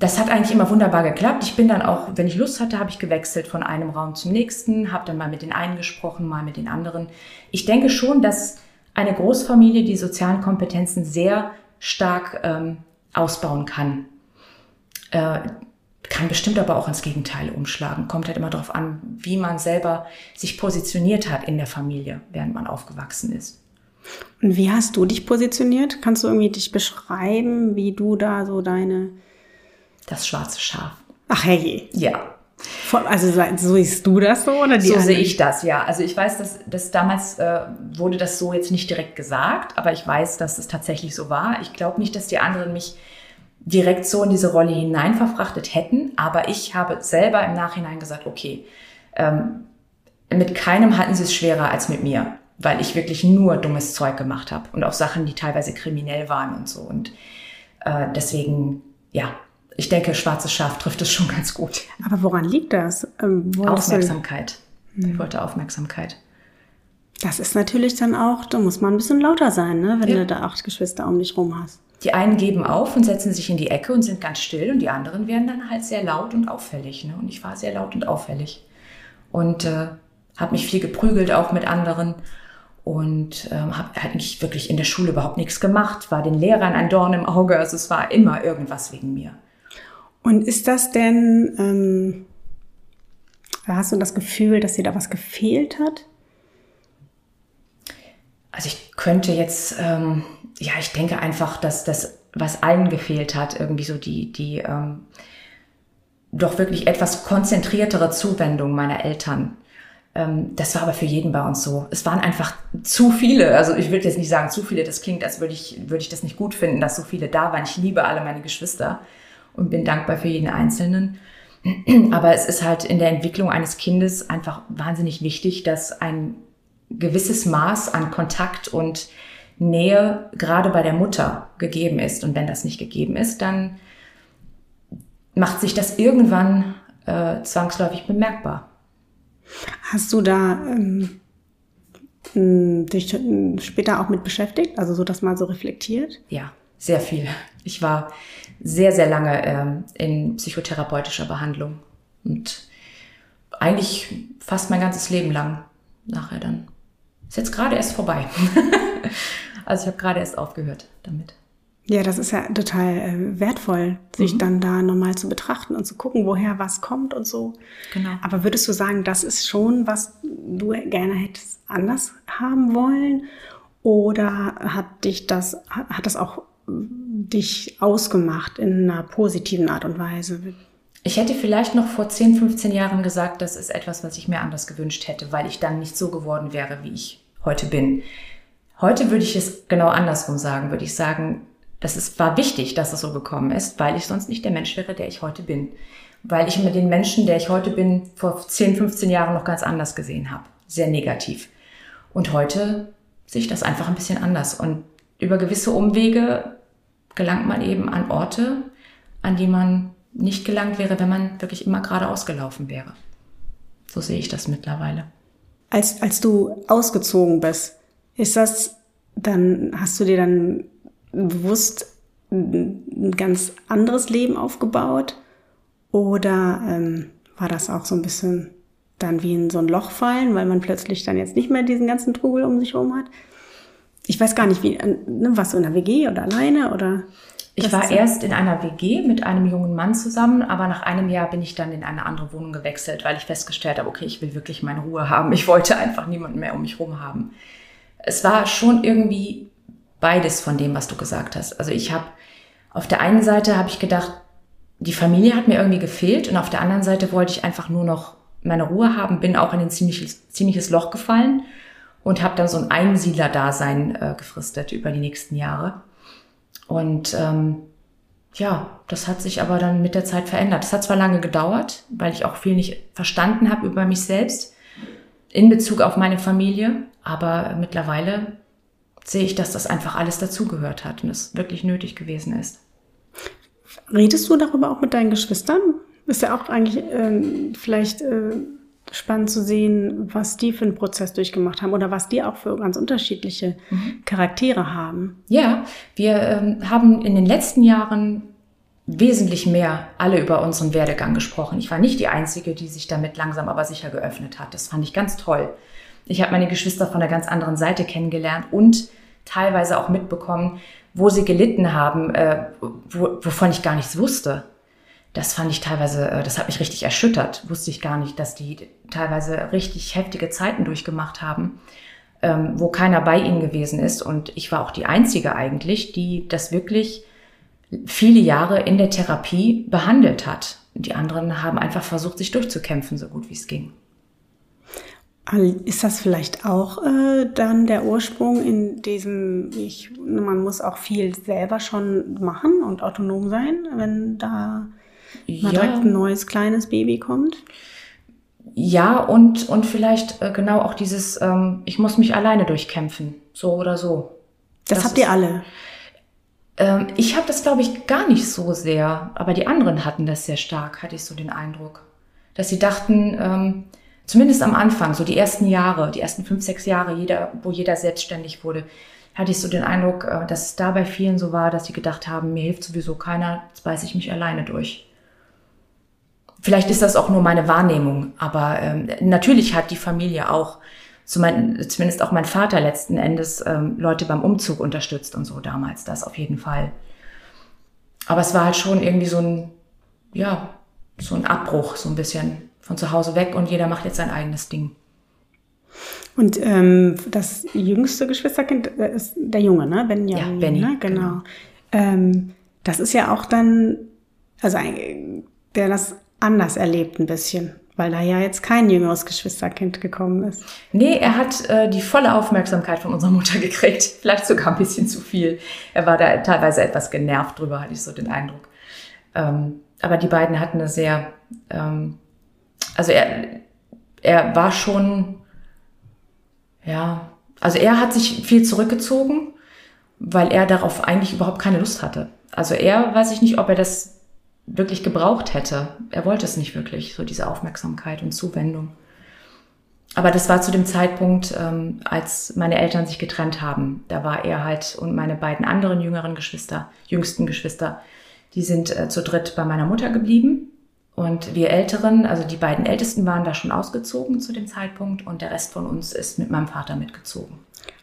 das hat eigentlich immer wunderbar geklappt. Ich bin dann auch, wenn ich Lust hatte, habe ich gewechselt von einem Raum zum nächsten, habe dann mal mit den einen gesprochen, mal mit den anderen. Ich denke schon, dass eine Großfamilie die sozialen Kompetenzen sehr stark ähm, ausbauen kann. Äh, kann bestimmt aber auch ins Gegenteil umschlagen. Kommt halt immer darauf an, wie man selber sich positioniert hat in der Familie, während man aufgewachsen ist. Und wie hast du dich positioniert? Kannst du irgendwie dich beschreiben, wie du da so deine... Das schwarze Schaf. Ach hey. Ja. Also so siehst du das so oder die So sehe ich das, ja. Also ich weiß, dass, dass damals äh, wurde das so jetzt nicht direkt gesagt, aber ich weiß, dass es tatsächlich so war. Ich glaube nicht, dass die anderen mich direkt so in diese Rolle hinein verfrachtet hätten, aber ich habe selber im Nachhinein gesagt, okay, ähm, mit keinem hatten sie es schwerer als mit mir, weil ich wirklich nur dummes Zeug gemacht habe und auch Sachen, die teilweise kriminell waren und so. Und äh, deswegen, ja, ich denke, schwarzes Schaf trifft es schon ganz gut. Aber woran liegt das? Ähm, Aufmerksamkeit. Hm. Ich wollte Aufmerksamkeit. Das ist natürlich dann auch, da muss man ein bisschen lauter sein, ne? wenn ja. du da acht Geschwister um dich rum hast. Die einen geben auf und setzen sich in die Ecke und sind ganz still und die anderen werden dann halt sehr laut und auffällig. Ne? Und ich war sehr laut und auffällig. Und äh, habe mich viel geprügelt auch mit anderen und ähm, habe eigentlich wirklich in der Schule überhaupt nichts gemacht, war den Lehrern ein Dorn im Auge. Also es war immer irgendwas wegen mir. Und ist das denn, ähm, hast du das Gefühl, dass dir da was gefehlt hat? Also ich könnte jetzt, ähm, ja, ich denke einfach, dass das, was allen gefehlt hat, irgendwie so die, die ähm, doch wirklich etwas konzentriertere Zuwendung meiner Eltern. Ähm, das war aber für jeden bei uns so. Es waren einfach zu viele. Also ich würde jetzt nicht sagen zu viele, das klingt, als würde ich, würde ich das nicht gut finden, dass so viele da waren. Ich liebe alle meine Geschwister und bin dankbar für jeden Einzelnen. Aber es ist halt in der Entwicklung eines Kindes einfach wahnsinnig wichtig, dass ein gewisses Maß an Kontakt und Nähe gerade bei der Mutter gegeben ist. Und wenn das nicht gegeben ist, dann macht sich das irgendwann äh, zwangsläufig bemerkbar. Hast du da ähm, dich später auch mit beschäftigt, also so das mal so reflektiert? Ja, sehr viel. Ich war sehr, sehr lange ähm, in psychotherapeutischer Behandlung und eigentlich fast mein ganzes Leben lang nachher dann. Ist jetzt gerade erst vorbei. also ich habe gerade erst aufgehört damit. Ja, das ist ja total äh, wertvoll, sich mhm. dann da nochmal zu betrachten und zu gucken, woher was kommt und so. Genau. Aber würdest du sagen, das ist schon, was du gerne hättest anders haben wollen? Oder hat dich das, hat das auch dich ausgemacht in einer positiven Art und Weise? Ich hätte vielleicht noch vor 10, 15 Jahren gesagt, das ist etwas, was ich mir anders gewünscht hätte, weil ich dann nicht so geworden wäre, wie ich heute bin. Heute würde ich es genau andersrum sagen, würde ich sagen, das ist, war wichtig, dass es so gekommen ist, weil ich sonst nicht der Mensch wäre, der ich heute bin. Weil ich mir den Menschen, der ich heute bin, vor 10, 15 Jahren noch ganz anders gesehen habe. Sehr negativ. Und heute sehe ich das einfach ein bisschen anders. Und über gewisse Umwege gelangt man eben an Orte, an die man nicht gelangt wäre, wenn man wirklich immer geradeaus gelaufen wäre. So sehe ich das mittlerweile. Als, als du ausgezogen bist, ist das dann, hast du dir dann bewusst ein ganz anderes Leben aufgebaut? Oder ähm, war das auch so ein bisschen dann wie in so ein Loch fallen, weil man plötzlich dann jetzt nicht mehr diesen ganzen Trubel um sich herum hat? Ich weiß gar nicht, wie, äh, ne, du in einer WG oder alleine oder? Ich war erst in einer WG mit einem jungen Mann zusammen, aber nach einem Jahr bin ich dann in eine andere Wohnung gewechselt, weil ich festgestellt habe, okay, ich will wirklich meine Ruhe haben. Ich wollte einfach niemanden mehr um mich herum haben. Es war schon irgendwie beides von dem, was du gesagt hast. Also ich habe auf der einen Seite habe ich gedacht, die Familie hat mir irgendwie gefehlt und auf der anderen Seite wollte ich einfach nur noch meine Ruhe haben, bin auch in ein ziemliches, ziemliches Loch gefallen und habe dann so ein Einsiedler-Dasein äh, gefristet über die nächsten Jahre. Und ähm, ja, das hat sich aber dann mit der Zeit verändert. Es hat zwar lange gedauert, weil ich auch viel nicht verstanden habe über mich selbst in Bezug auf meine Familie, aber mittlerweile sehe ich, dass das einfach alles dazugehört hat und es wirklich nötig gewesen ist. Redest du darüber auch mit deinen Geschwistern? Ist ja auch eigentlich äh, vielleicht äh, spannend zu sehen, was die für einen Prozess durchgemacht haben oder was die auch für ganz unterschiedliche mhm. Charaktere haben. Ja, wir ähm, haben in den letzten Jahren wesentlich mehr alle über unseren Werdegang gesprochen. Ich war nicht die Einzige, die sich damit langsam aber sicher geöffnet hat. Das fand ich ganz toll. Ich habe meine Geschwister von einer ganz anderen Seite kennengelernt und teilweise auch mitbekommen, wo sie gelitten haben, äh, wo, wovon ich gar nichts wusste das fand ich teilweise, äh, das hat mich richtig erschüttert. Wusste ich gar nicht, dass die teilweise richtig heftige Zeiten durchgemacht haben, ähm, wo keiner bei ihnen gewesen ist. Und ich war auch die Einzige eigentlich, die das wirklich viele Jahre in der Therapie behandelt hat. Die anderen haben einfach versucht, sich durchzukämpfen, so gut wie es ging. Ist das vielleicht auch äh, dann der Ursprung in diesem, ich, man muss auch viel selber schon machen und autonom sein, wenn da ja. direkt ein neues kleines Baby kommt? Ja, und, und vielleicht äh, genau auch dieses, ähm, ich muss mich alleine durchkämpfen, so oder so. Das, das habt ihr alle? Ähm, ich habe das, glaube ich, gar nicht so sehr, aber die anderen hatten das sehr stark, hatte ich so den Eindruck. Dass sie dachten, ähm, zumindest am Anfang, so die ersten Jahre, die ersten fünf, sechs Jahre, jeder, wo jeder selbstständig wurde, hatte ich so den Eindruck, äh, dass es da bei vielen so war, dass sie gedacht haben, mir hilft sowieso keiner, jetzt beiße ich mich alleine durch. Vielleicht ist das auch nur meine Wahrnehmung, aber ähm, natürlich hat die Familie auch, zumindest auch mein Vater letzten Endes, ähm, Leute beim Umzug unterstützt und so damals, das auf jeden Fall. Aber es war halt schon irgendwie so ein, ja, so ein Abbruch, so ein bisschen von zu Hause weg und jeder macht jetzt sein eigenes Ding. Und ähm, das jüngste Geschwisterkind äh, ist der Junge, ne? Benjamin, ja, Benny, ne? Genau. genau. Ähm, das ist ja auch dann, also der das anders erlebt ein bisschen, weil da ja jetzt kein jüngeres Geschwisterkind gekommen ist. Nee, er hat äh, die volle Aufmerksamkeit von unserer Mutter gekriegt. Vielleicht sogar ein bisschen zu viel. Er war da teilweise etwas genervt drüber, hatte ich so den Eindruck. Ähm, aber die beiden hatten eine sehr, ähm, also er, er war schon, ja, also er hat sich viel zurückgezogen, weil er darauf eigentlich überhaupt keine Lust hatte. Also er weiß ich nicht, ob er das wirklich gebraucht hätte. Er wollte es nicht wirklich, so diese Aufmerksamkeit und Zuwendung. Aber das war zu dem Zeitpunkt, ähm, als meine Eltern sich getrennt haben. Da war er halt und meine beiden anderen jüngeren Geschwister, jüngsten Geschwister, die sind äh, zu dritt bei meiner Mutter geblieben. Und wir Älteren, also die beiden Ältesten waren da schon ausgezogen zu dem Zeitpunkt und der Rest von uns ist mit meinem Vater mitgezogen.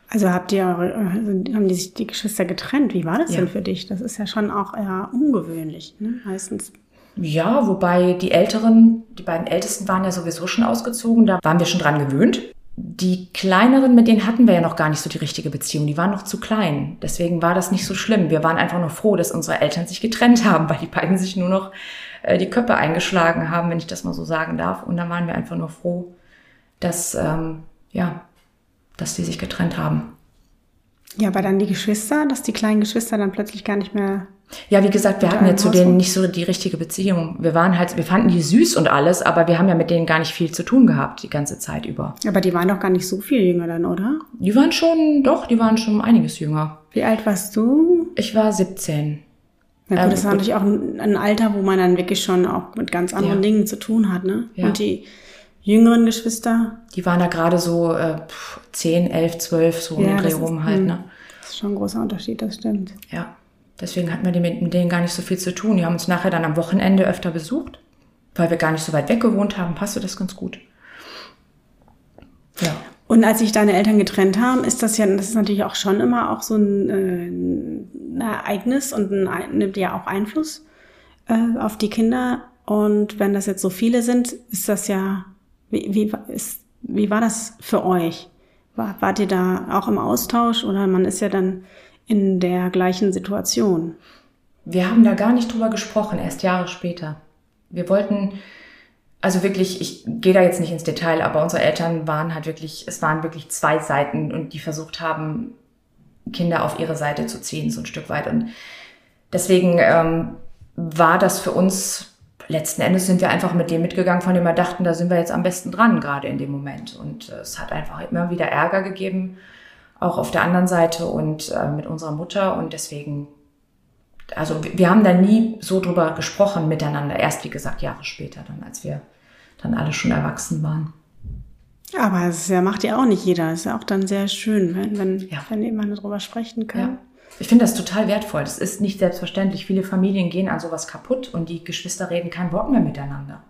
Also habt ihr, also haben die sich die Geschwister getrennt? Wie war das ja. denn für dich? Das ist ja schon auch eher ungewöhnlich, ne? meistens. Ja, wobei die Älteren, die beiden Ältesten waren ja sowieso schon ausgezogen, da waren wir schon dran gewöhnt. Die kleineren, mit denen hatten wir ja noch gar nicht so die richtige Beziehung. Die waren noch zu klein. Deswegen war das nicht so schlimm. Wir waren einfach nur froh, dass unsere Eltern sich getrennt haben, weil die beiden sich nur noch äh, die Köpfe eingeschlagen haben, wenn ich das mal so sagen darf. Und dann waren wir einfach nur froh, dass, ähm, ja, dass die sich getrennt haben. Ja, aber dann die Geschwister, dass die kleinen Geschwister dann plötzlich gar nicht mehr. Ja, wie gesagt, wir hatten ja zu denen nicht so die richtige Beziehung. Wir waren halt, wir fanden die süß und alles, aber wir haben ja mit denen gar nicht viel zu tun gehabt die ganze Zeit über. Aber die waren doch gar nicht so viel jünger dann, oder? Die waren schon, doch, die waren schon einiges jünger. Wie alt warst du? Ich war 17. Na gut, Ähm, das war natürlich auch ein, ein Alter, wo man dann wirklich schon auch mit ganz anderen Ja. Dingen zu tun hat, ne? Ja. Und die jüngeren Geschwister, Die waren da gerade so äh, pff, 10, 11, 12, so um den Dreh rum halt, hm, ne? Das ist schon ein großer Unterschied, das stimmt. Ja. Deswegen hatten wir mit, denen gar nicht so viel zu tun. Die haben uns nachher dann am Wochenende öfter besucht, weil wir gar nicht so weit weg gewohnt haben, passte das ganz gut. Ja. Und als sich deine Eltern getrennt haben, ist das ja, das ist natürlich auch schon immer auch so ein, äh, ein Ereignis und Ein- nimmt ja auch Einfluss äh, auf die Kinder. Und wenn das jetzt so viele sind, ist das ja, wie, wie, ist, wie war das für euch? War, wart ihr da auch im Austausch oder man ist ja dann in der gleichen Situation? Wir haben da gar nicht drüber gesprochen, erst Jahre später. Wir wollten, also wirklich, ich gehe da jetzt nicht ins Detail, aber unsere Eltern waren halt wirklich, es waren wirklich zwei Seiten und die versucht haben, Kinder auf ihre Seite zu ziehen, so ein Stück weit. Und deswegen ähm, war das für uns, letzten Endes sind wir einfach mit dem mitgegangen, von dem wir dachten, da sind wir jetzt am besten dran, gerade in dem Moment. Und äh, es hat einfach immer wieder Ärger gegeben, auch auf der anderen Seite und äh, mit unserer Mutter. Und deswegen also wir- haben da nie so drüber gesprochen miteinander. Erst, wie gesagt, Jahre später, dann, als wir dann alle schon erwachsen waren. Aber es ja, macht ja auch nicht jeder. Es ist ja auch dann sehr schön, wenn, wenn, Ja. wenn jemand darüber sprechen kann. Ja. Ich finde das total wertvoll. Das ist nicht selbstverständlich. Viele Familien gehen an sowas kaputt und die Geschwister reden kein Wort mehr miteinander.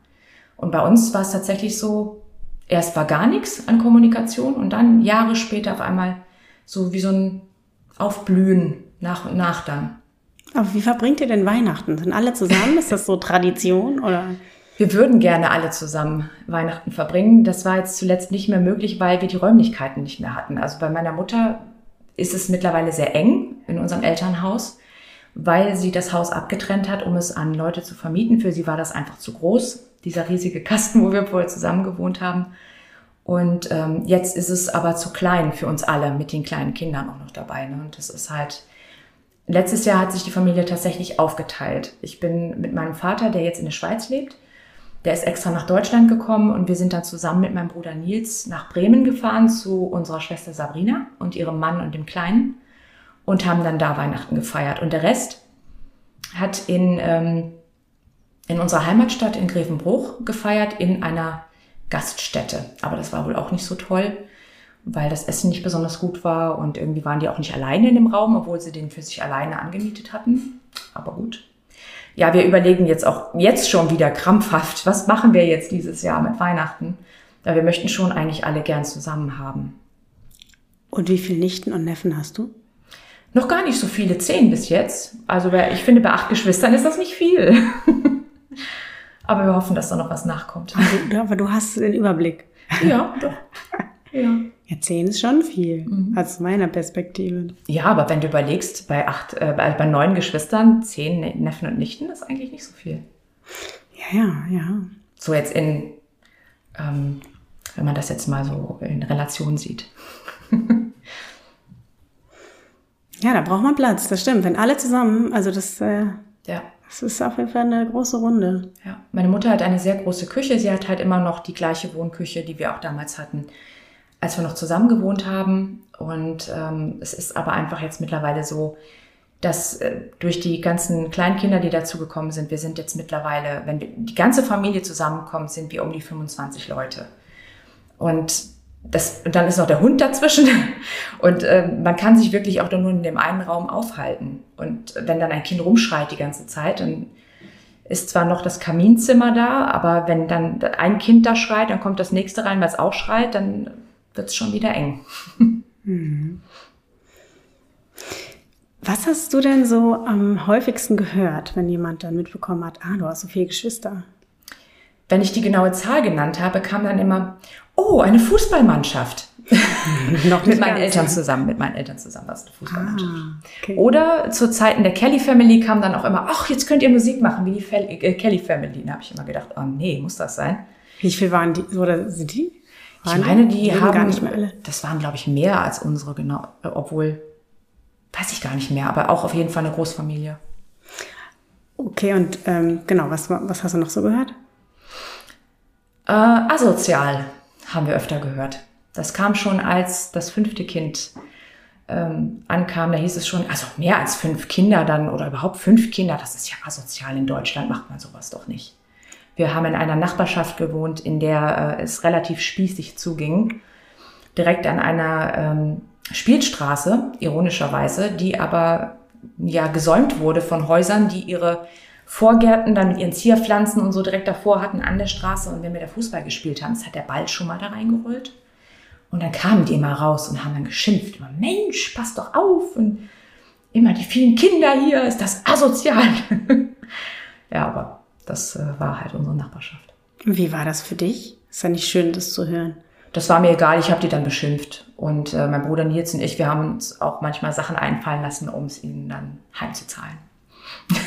Und bei uns war es tatsächlich so, erst war gar nichts an Kommunikation und dann Jahre später auf einmal so wie so ein Aufblühen nach und nach dann. Aber wie verbringt ihr denn Weihnachten? Sind alle zusammen? Ist das so Tradition oder? Wir würden gerne alle zusammen Weihnachten verbringen. Das war jetzt zuletzt nicht mehr möglich, weil wir die Räumlichkeiten nicht mehr hatten. Also bei meiner Mutter ist es mittlerweile sehr eng in unserem Elternhaus, weil sie das Haus abgetrennt hat, um es an Leute zu vermieten. Für sie war das einfach zu groß, dieser riesige Kasten, wo wir vorher zusammen gewohnt haben. Und ähm, jetzt ist es aber zu klein für uns alle, mit den kleinen Kindern auch noch dabei. Ne? Und das ist halt, letztes Jahr hat sich die Familie tatsächlich aufgeteilt. Ich bin mit meinem Vater, der jetzt in der Schweiz lebt, der ist extra nach Deutschland gekommen und wir sind dann zusammen mit meinem Bruder Nils nach Bremen gefahren zu unserer Schwester Sabrina und ihrem Mann und dem Kleinen und haben dann da Weihnachten gefeiert. Und der Rest hat in, ähm, in unserer Heimatstadt in Grevenbruch gefeiert in einer Gaststätte. Aber das war wohl auch nicht so toll, weil das Essen nicht besonders gut war und irgendwie waren die auch nicht alleine in dem Raum, obwohl sie den für sich alleine angemietet hatten. Aber gut. Ja, wir überlegen jetzt auch jetzt schon wieder krampfhaft, was machen wir jetzt dieses Jahr mit Weihnachten? Weil wir möchten schon eigentlich alle gern zusammen haben. Und wie viele Nichten und Neffen hast du? Noch gar nicht so viele, zehn bis jetzt. Also ich finde, bei acht Geschwistern ist das nicht viel. Aber wir hoffen, dass da noch was nachkommt. Du, aber du hast den Überblick. Ja, doch. Ja. Ja, zehn ist schon viel, Mhm. aus meiner Perspektive. ja, aber wenn du überlegst, bei acht, äh, bei, bei neun Geschwistern, zehn Ne- Neffen und Nichten, ist eigentlich nicht so viel. Ja, ja, ja. So jetzt in, ähm, wenn man das jetzt mal so in Relation sieht. Ja, da braucht man Platz, das stimmt. Wenn alle zusammen, also das, äh, Ja. das ist auf jeden Fall eine große Runde. Ja, meine Mutter hat eine sehr große Küche. Sie hat halt immer noch die gleiche Wohnküche, die wir auch damals hatten, als wir noch zusammen gewohnt haben. Und ähm, es ist aber einfach jetzt mittlerweile so, dass äh, durch die ganzen Kleinkinder, die dazugekommen sind, wir sind jetzt mittlerweile, wenn die ganze Familie zusammenkommt, sind wir um die 25 Leute. Und das, und dann ist noch der Hund dazwischen. Und äh, man kann sich wirklich auch nur in dem einen Raum aufhalten. Und wenn dann ein Kind rumschreit die ganze Zeit, dann ist zwar noch das Kaminzimmer da, aber wenn dann ein Kind da schreit, dann kommt das nächste rein, weil es auch schreit, dann wird es schon wieder eng. Was hast du denn so am häufigsten gehört, wenn jemand dann mitbekommen hat, ah, du hast so viele Geschwister? Wenn ich die genaue Zahl genannt habe, kam dann immer, oh, eine Fußballmannschaft. Noch mit meinen Eltern zusammen, mit meinen Eltern zusammen war es eine Fußballmannschaft. Ah, okay. Oder zu Zeiten der Kelly Family kam dann auch immer, ach, jetzt könnt ihr Musik machen wie die Fel äh, Kelly Family. Da habe ich immer gedacht, oh nee, muss das sein? Wie viel waren die, oder sind die? Ich meine, die Leben haben gar nicht mehr alle. Das waren, glaube ich, mehr als unsere, genau. äh, Obwohl, weiß ich gar nicht mehr, aber auch auf jeden Fall eine Großfamilie. Okay, und ähm, genau, was, was hast du noch so gehört? Äh, asozial haben wir öfter gehört. Das kam schon, als das fünfte Kind ähm, ankam. Da hieß es schon, also mehr als fünf Kinder dann oder überhaupt fünf Kinder, das ist ja asozial. In Deutschland macht man sowas doch nicht. Wir haben in einer Nachbarschaft gewohnt, in der äh, es relativ spießig zuging. Direkt an einer ähm, Spielstraße, ironischerweise, die aber ja gesäumt wurde von Häusern, die ihre Vorgärten dann mit ihren Zierpflanzen und so direkt davor hatten an der Straße. Und wenn wir da Fußball gespielt haben, hat der Ball schon mal da reingerollt. Und dann kamen die immer raus und haben dann geschimpft. Immer, Mensch, pass doch auf. Und immer die vielen Kinder hier, ist das asozial. ja, aber das äh, war halt unsere Nachbarschaft. Wie war das für dich? Ist ja nicht schön, das zu hören. Das war mir egal, ich habe die dann beschimpft. Und äh, mein Bruder Nils und ich, wir haben uns auch manchmal Sachen einfallen lassen, um es ihnen dann heimzuzahlen.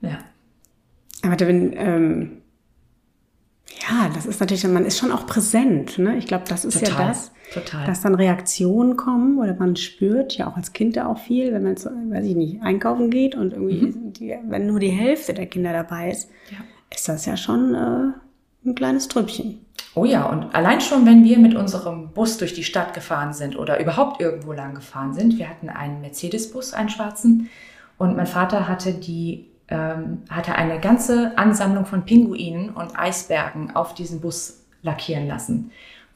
ja. Aber wenn, ähm, ja, das ist natürlich, man ist schon auch präsent. Ne? Ich glaube, das ist Total, ja das, total. dass dann Reaktionen kommen oder man spürt ja auch als Kind ja auch viel, wenn man jetzt, weiß ich nicht, einkaufen geht und irgendwie, die, wenn nur die Hälfte der Kinder dabei ist, Ja. ist das ja schon äh, ein kleines Trüppchen. Oh ja, und allein schon, wenn wir mit unserem Bus durch die Stadt gefahren sind oder überhaupt irgendwo lang gefahren sind, wir hatten einen Mercedes-Bus, einen schwarzen, und mein Vater hatte die ähm, hatte eine ganze Ansammlung von Pinguinen und Eisbergen auf diesen Bus lackieren lassen.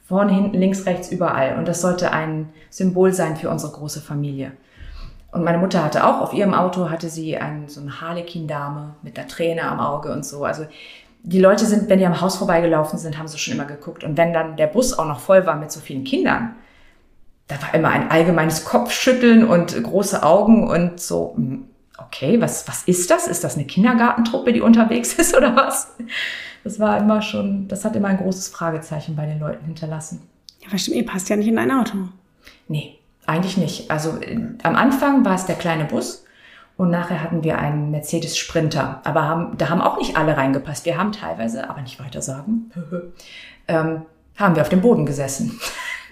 Vorne, hinten, links, rechts, überall. Und das sollte ein Symbol sein für unsere große Familie. Und meine Mutter hatte auch auf ihrem Auto hatte sie einen, so eine Harlequin-Dame mit einer Träne am Auge und so. Also die Leute sind, wenn die am Haus vorbeigelaufen sind, haben sie schon immer geguckt. Und wenn dann der Bus auch noch voll war mit so vielen Kindern, da war immer ein allgemeines Kopfschütteln und große Augen und so, okay, was, was ist das? Ist das eine Kindergartentruppe, die unterwegs ist oder was? Das war immer schon, das hat immer ein großes Fragezeichen bei den Leuten hinterlassen. Ja, weil stimmt, ihr passt ja nicht in ein Auto. Nee, eigentlich nicht. Also äh, am Anfang war es der kleine Bus und nachher hatten wir einen Mercedes Sprinter. Aber haben, da haben auch nicht alle reingepasst. Wir haben teilweise, aber nicht weiter sagen, ähm, haben wir auf dem Boden gesessen.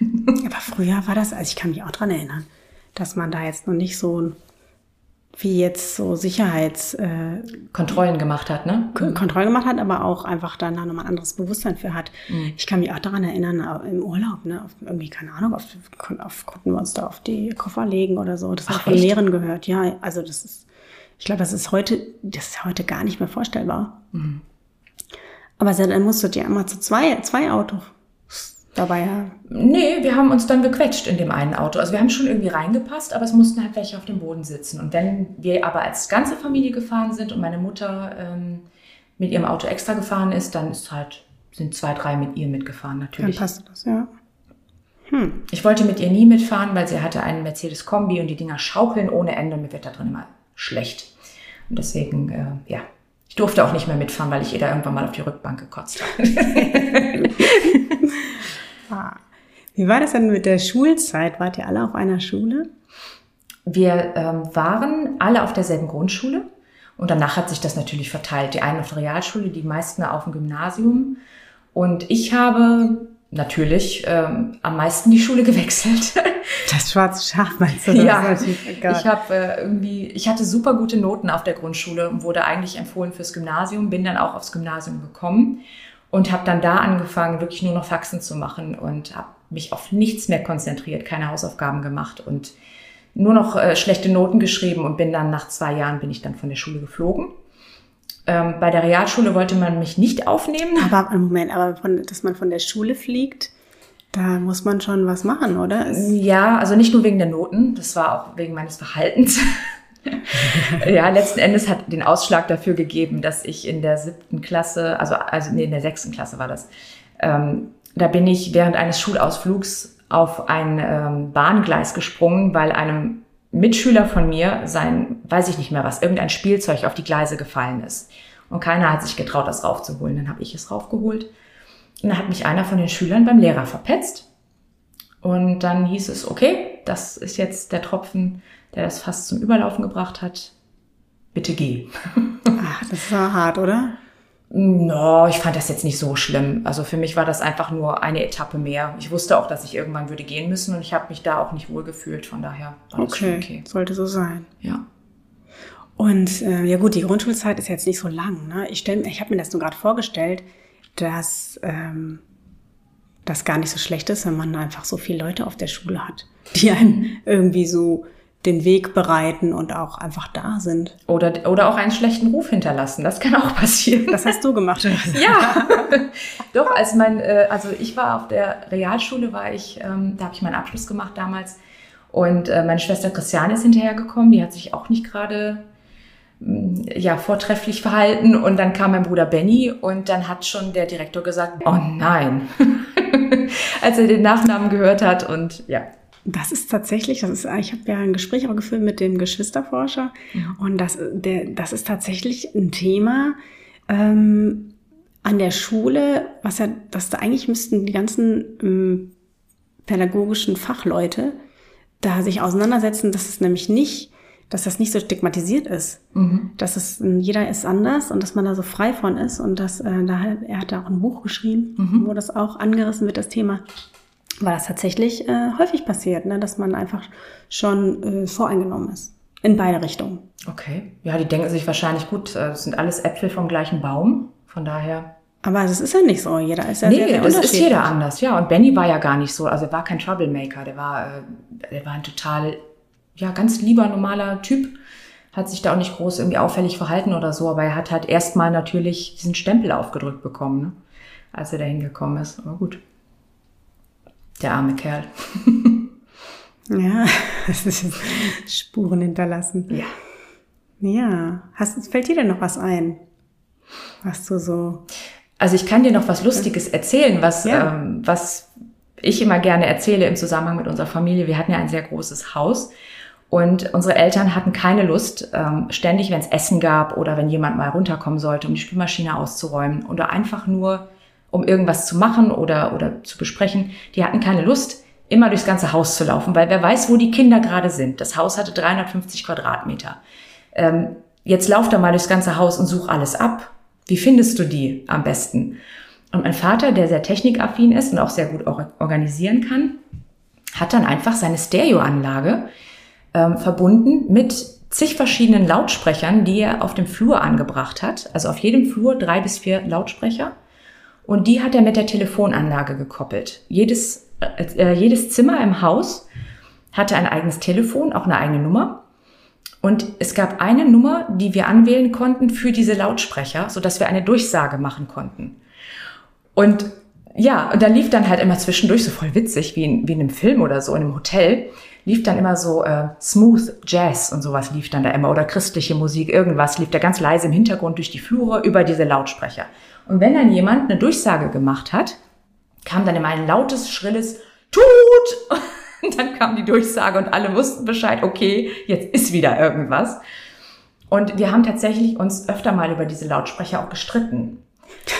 Aber früher war das, also ich kann mich auch dran erinnern, dass man da jetzt noch nicht so ein- wie jetzt so Sicherheits äh, Kontrollen gemacht hat, ne? K- Kontrolle gemacht hat, aber auch einfach dann da nochmal ein anderes Bewusstsein für hat. Mhm. Ich kann mich auch daran erinnern, im Urlaub, ne, auf, irgendwie, keine Ahnung, auf, auf, konnten wir uns da auf die Koffer legen oder so. Das habe ich von? Lehrern gehört. Ja, also das ist, ich glaube, das ist heute, das ist heute gar nicht mehr vorstellbar. Mhm. Aber dann musstet ihr immer zu zwei, zwei Autos dabei haben. Nee, wir haben uns dann gequetscht in dem einen Auto. Also wir haben schon irgendwie reingepasst, aber es mussten halt welche auf dem Boden sitzen. Und wenn wir aber als ganze Familie gefahren sind und meine Mutter ähm, mit ihrem Auto extra gefahren ist, dann ist halt, sind zwei, drei mit ihr mitgefahren Dann natürlich. passte das, ja. Ich wollte mit ihr nie mitfahren, weil sie hatte einen Mercedes-Kombi und die Dinger schaukeln ohne Ende. Mir wird da drin immer schlecht. Und deswegen, äh, ja, ich durfte auch nicht mehr mitfahren, weil ich ihr da irgendwann mal auf die Rückbank gekotzt habe. Ah. Wie war das denn mit der Schulzeit? Wart ihr alle auf einer Schule? Wir ähm, waren alle auf derselben Grundschule und danach hat sich das natürlich verteilt. Die einen auf der Realschule, die meisten auf dem Gymnasium. Und ich habe natürlich ähm, am meisten die Schule gewechselt. Das schwarze Schaf meinst du? ja, ich habe äh, irgendwie, ich hatte super gute Noten auf der Grundschule und wurde eigentlich empfohlen fürs Gymnasium, bin dann auch aufs Gymnasium gekommen und habe dann da angefangen, wirklich nur noch Faxen zu machen und habe mich auf nichts mehr konzentriert, keine Hausaufgaben gemacht und nur noch äh, schlechte Noten geschrieben und bin dann nach zwei Jahren bin ich dann von der Schule geflogen. Ähm, bei der Realschule wollte man mich nicht aufnehmen. Aber einen Moment, aber von, dass man von der Schule fliegt, da muss man schon was machen, oder? Ja, also nicht nur wegen der Noten, das war auch wegen meines Verhaltens. ja, letzten Endes hat den Ausschlag dafür gegeben, dass ich in der siebten Klasse, also, also nee, in der sechsten Klasse war das, ähm, da bin ich während eines Schulausflugs auf ein ähm, Bahngleis gesprungen, weil einem Mitschüler von mir sein, weiß ich nicht mehr was, irgendein Spielzeug auf die Gleise gefallen ist. Und keiner hat sich getraut, das raufzuholen. Dann habe ich es raufgeholt. Und dann hat mich einer von den Schülern beim Lehrer verpetzt. Und dann hieß es, okay, das ist jetzt der Tropfen, der das fast zum Überlaufen gebracht hat. Bitte geh. ach, das aber hart, oder? No, ich fand das jetzt nicht so schlimm. Also für mich war das einfach nur eine Etappe mehr. Ich wusste auch, dass ich irgendwann würde gehen müssen und ich habe mich da auch nicht wohl gefühlt. Von daher war das okay. okay. Sollte so sein. Ja. Und äh, ja gut, die Grundschulzeit ist jetzt nicht so lang. Ne? Ich, stell, ich habe mir das nur gerade vorgestellt, dass ähm, das gar nicht so schlecht ist, wenn man einfach so viele Leute auf der Schule hat, die einem irgendwie so den Weg bereiten und auch einfach da sind. Oder, oder auch einen schlechten Ruf hinterlassen. Das kann auch passieren. Das hast du gemacht. ja, doch, als mein, äh, also ich war auf der Realschule, war ich, ähm, da habe ich meinen Abschluss gemacht damals. Und äh, meine Schwester Christiane ist hinterhergekommen, die hat sich auch nicht gerade mm, ja, vortrefflich verhalten. Und dann kam mein Bruder Benny und dann hat schon der Direktor gesagt, oh nein, als er den Nachnamen gehört hat. Und ja, das ist tatsächlich, das ist, ich habe ja ein Gespräch auch geführt mit dem Geschwisterforscher mhm. und das, der, das ist tatsächlich ein Thema ähm, an der Schule, was ja, dass da eigentlich müssten die ganzen ähm, pädagogischen Fachleute da sich auseinandersetzen, dass es nämlich nicht, dass das nicht so stigmatisiert ist, mhm. dass es jeder ist anders und dass man da so frei von ist und dass äh, da er hat da auch ein Buch geschrieben, mhm. wo das auch angerissen wird, das Thema weil das tatsächlich äh, häufig passiert, ne, dass man einfach schon äh, voreingenommen ist. In beide Richtungen. Okay. Ja, die denken sich wahrscheinlich, gut, äh, das sind alles Äpfel vom gleichen Baum. Von daher. Aber es ist ja nicht so. Jeder ist ja nee, sehr, sehr das ist jeder anders, ja. Und Benny war ja gar nicht so. Also er war kein Troublemaker. Der war, äh, der war ein total, ja, ganz lieber, normaler Typ. Hat sich da auch nicht groß irgendwie auffällig verhalten oder so. Aber er hat halt erstmal natürlich diesen Stempel aufgedrückt bekommen, ne? als er da hingekommen ist. Aber gut. Der arme Kerl. ja, das ist Spuren hinterlassen. Ja. Ja. Hast, fällt dir denn noch was ein? Was du so. Also ich kann dir noch was Lustiges erzählen, was, ja. ähm, was ich immer gerne erzähle im Zusammenhang mit unserer Familie. Wir hatten ja ein sehr großes Haus und unsere Eltern hatten keine Lust, ähm, ständig, wenn es Essen gab oder wenn jemand mal runterkommen sollte, um die Spülmaschine auszuräumen oder einfach nur um irgendwas zu machen oder, oder zu besprechen. Die hatten keine Lust, immer durchs ganze Haus zu laufen, weil wer weiß, wo die Kinder gerade sind. Das Haus hatte 350 Quadratmeter. Ähm, jetzt lauf da mal durchs ganze Haus und such alles ab. Wie findest du die am besten? Und mein Vater, der sehr technikaffin ist und auch sehr gut organisieren kann, hat dann einfach seine Stereoanlage ähm, verbunden mit zig verschiedenen Lautsprechern, die er auf dem Flur angebracht hat. Also auf jedem Flur drei bis vier Lautsprecher. Und die hat er mit der Telefonanlage gekoppelt. Jedes, äh, jedes Zimmer im Haus hatte ein eigenes Telefon, auch eine eigene Nummer. Und es gab eine Nummer, die wir anwählen konnten für diese Lautsprecher, so dass wir eine Durchsage machen konnten. Und ja, und da lief dann halt immer zwischendurch, so voll witzig, wie in, wie in einem Film oder so, in einem Hotel, lief dann immer so äh, Smooth Jazz und sowas lief dann da immer oder christliche Musik, irgendwas lief da ganz leise im Hintergrund durch die Flure über diese Lautsprecher. Und wenn dann jemand eine Durchsage gemacht hat, kam dann immer ein lautes, schrilles Tut! Und dann kam die Durchsage und alle wussten Bescheid, okay, jetzt ist wieder irgendwas. Und wir haben tatsächlich uns öfter mal über diese Lautsprecher auch gestritten.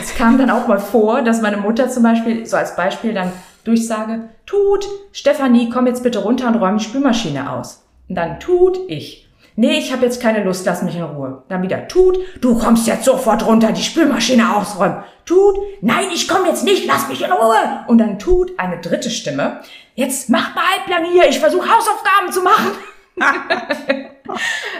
Es kam dann auch mal vor, dass meine Mutter zum Beispiel, so als Beispiel dann Durchsage, tut, Stefanie, komm jetzt bitte runter und räum die Spülmaschine aus. Und dann tut ich. Nee, ich habe jetzt keine Lust, lass mich in Ruhe. Dann wieder tut, du kommst jetzt sofort runter, die Spülmaschine ausräumen. Tut, nein, ich komme jetzt nicht, lass mich in Ruhe. Und dann tut eine dritte Stimme, jetzt mach mal halblang hier, ich versuche Hausaufgaben zu machen.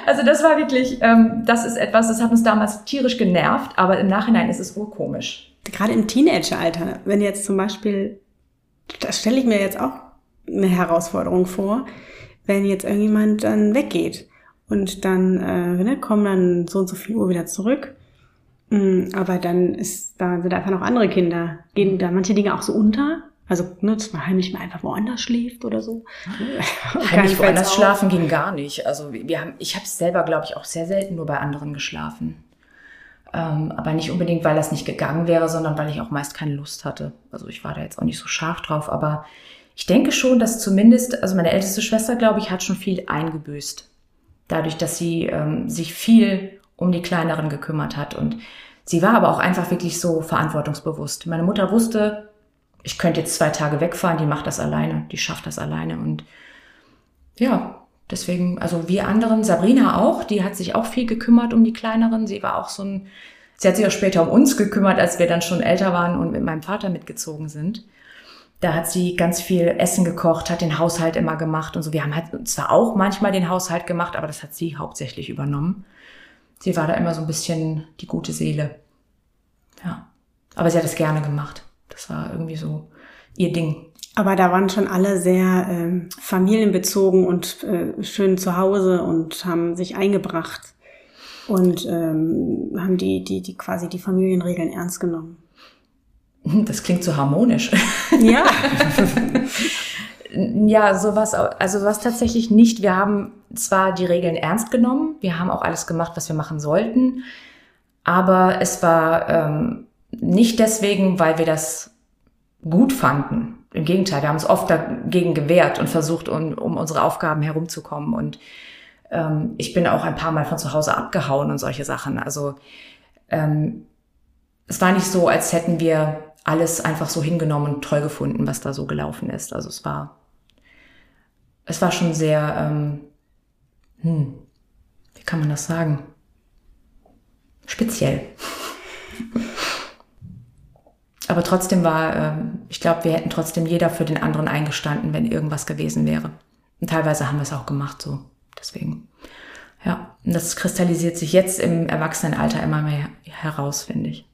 also das war wirklich, ähm, das ist etwas, das hat uns damals tierisch genervt, aber im Nachhinein ist es urkomisch. Gerade im Teenageralter, wenn jetzt zum Beispiel, das stelle ich mir jetzt auch eine Herausforderung vor, wenn jetzt irgendjemand dann weggeht und dann äh, ne, kommen dann so und so viel Uhr wieder zurück. Mm, aber dann ist da sind einfach noch andere Kinder. Gehen da manche Dinge auch so unter? Also, ne, dass man heimlich mal einfach woanders schläft oder so. heimlich woanders schlafen ging gar nicht. Also wir haben, ich habe selber, glaube ich, auch sehr selten nur bei anderen geschlafen. Ähm, aber nicht unbedingt, weil das nicht gegangen wäre, sondern weil ich auch meist keine Lust hatte. Also ich war da jetzt auch nicht so scharf drauf. Aber ich denke schon, dass zumindest, also meine älteste Schwester, glaube ich, hat schon viel eingebüßt dadurch, dass sie ähm, sich viel um die Kleineren gekümmert hat. Und sie war aber auch einfach wirklich so verantwortungsbewusst. Meine Mutter wusste, ich könnte jetzt zwei Tage wegfahren, die macht das alleine, die schafft das alleine. Und ja, deswegen, also wir anderen, Sabrina auch, die hat sich auch viel gekümmert um die Kleineren. Sie war auch so ein Sie hat sich auch später um uns gekümmert, als wir dann schon älter waren und mit meinem Vater mitgezogen sind. Da hat sie ganz viel Essen gekocht, hat den Haushalt immer gemacht und so. Wir haben halt zwar auch manchmal den Haushalt gemacht, aber das hat sie hauptsächlich übernommen. Sie war da immer so ein bisschen die gute Seele. Ja. Aber sie hat es gerne gemacht. Das war irgendwie so ihr Ding. Aber da waren schon alle sehr äh, familienbezogen und äh, schön zu Hause und haben sich eingebracht und ähm, haben die, die, die quasi die Familienregeln ernst genommen. Das klingt so harmonisch. Ja. ja, sowas, also was tatsächlich nicht. Wir haben zwar die Regeln ernst genommen, wir haben auch alles gemacht, was wir machen sollten, aber es war ähm, nicht deswegen, weil wir das gut fanden. Im Gegenteil, wir haben uns oft dagegen gewehrt und versucht, um, um unsere Aufgaben herumzukommen. Und ähm, ich bin auch ein paar Mal von zu Hause abgehauen und solche Sachen. Also ähm, es war nicht so, als hätten wir alles einfach so hingenommen und toll gefunden, was da so gelaufen ist. Also es war, es war schon sehr, ähm, hm, wie kann man das sagen? Speziell. Aber trotzdem war, ähm, ich glaube, wir hätten trotzdem jeder für den anderen eingestanden, wenn irgendwas gewesen wäre. Und teilweise haben wir es auch gemacht so. Deswegen. Ja, und das kristallisiert sich jetzt im Erwachsenenalter immer mehr heraus, finde ich.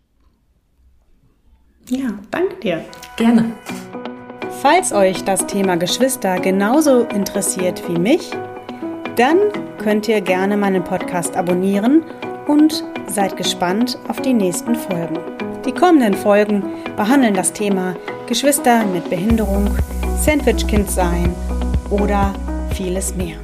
Ja, danke dir. Gerne. Falls euch das Thema Geschwister genauso interessiert wie mich, dann könnt ihr gerne meinen Podcast abonnieren und seid gespannt auf die nächsten Folgen. Die kommenden Folgen behandeln das Thema Geschwister mit Behinderung, Sandwichkind sein oder vieles mehr.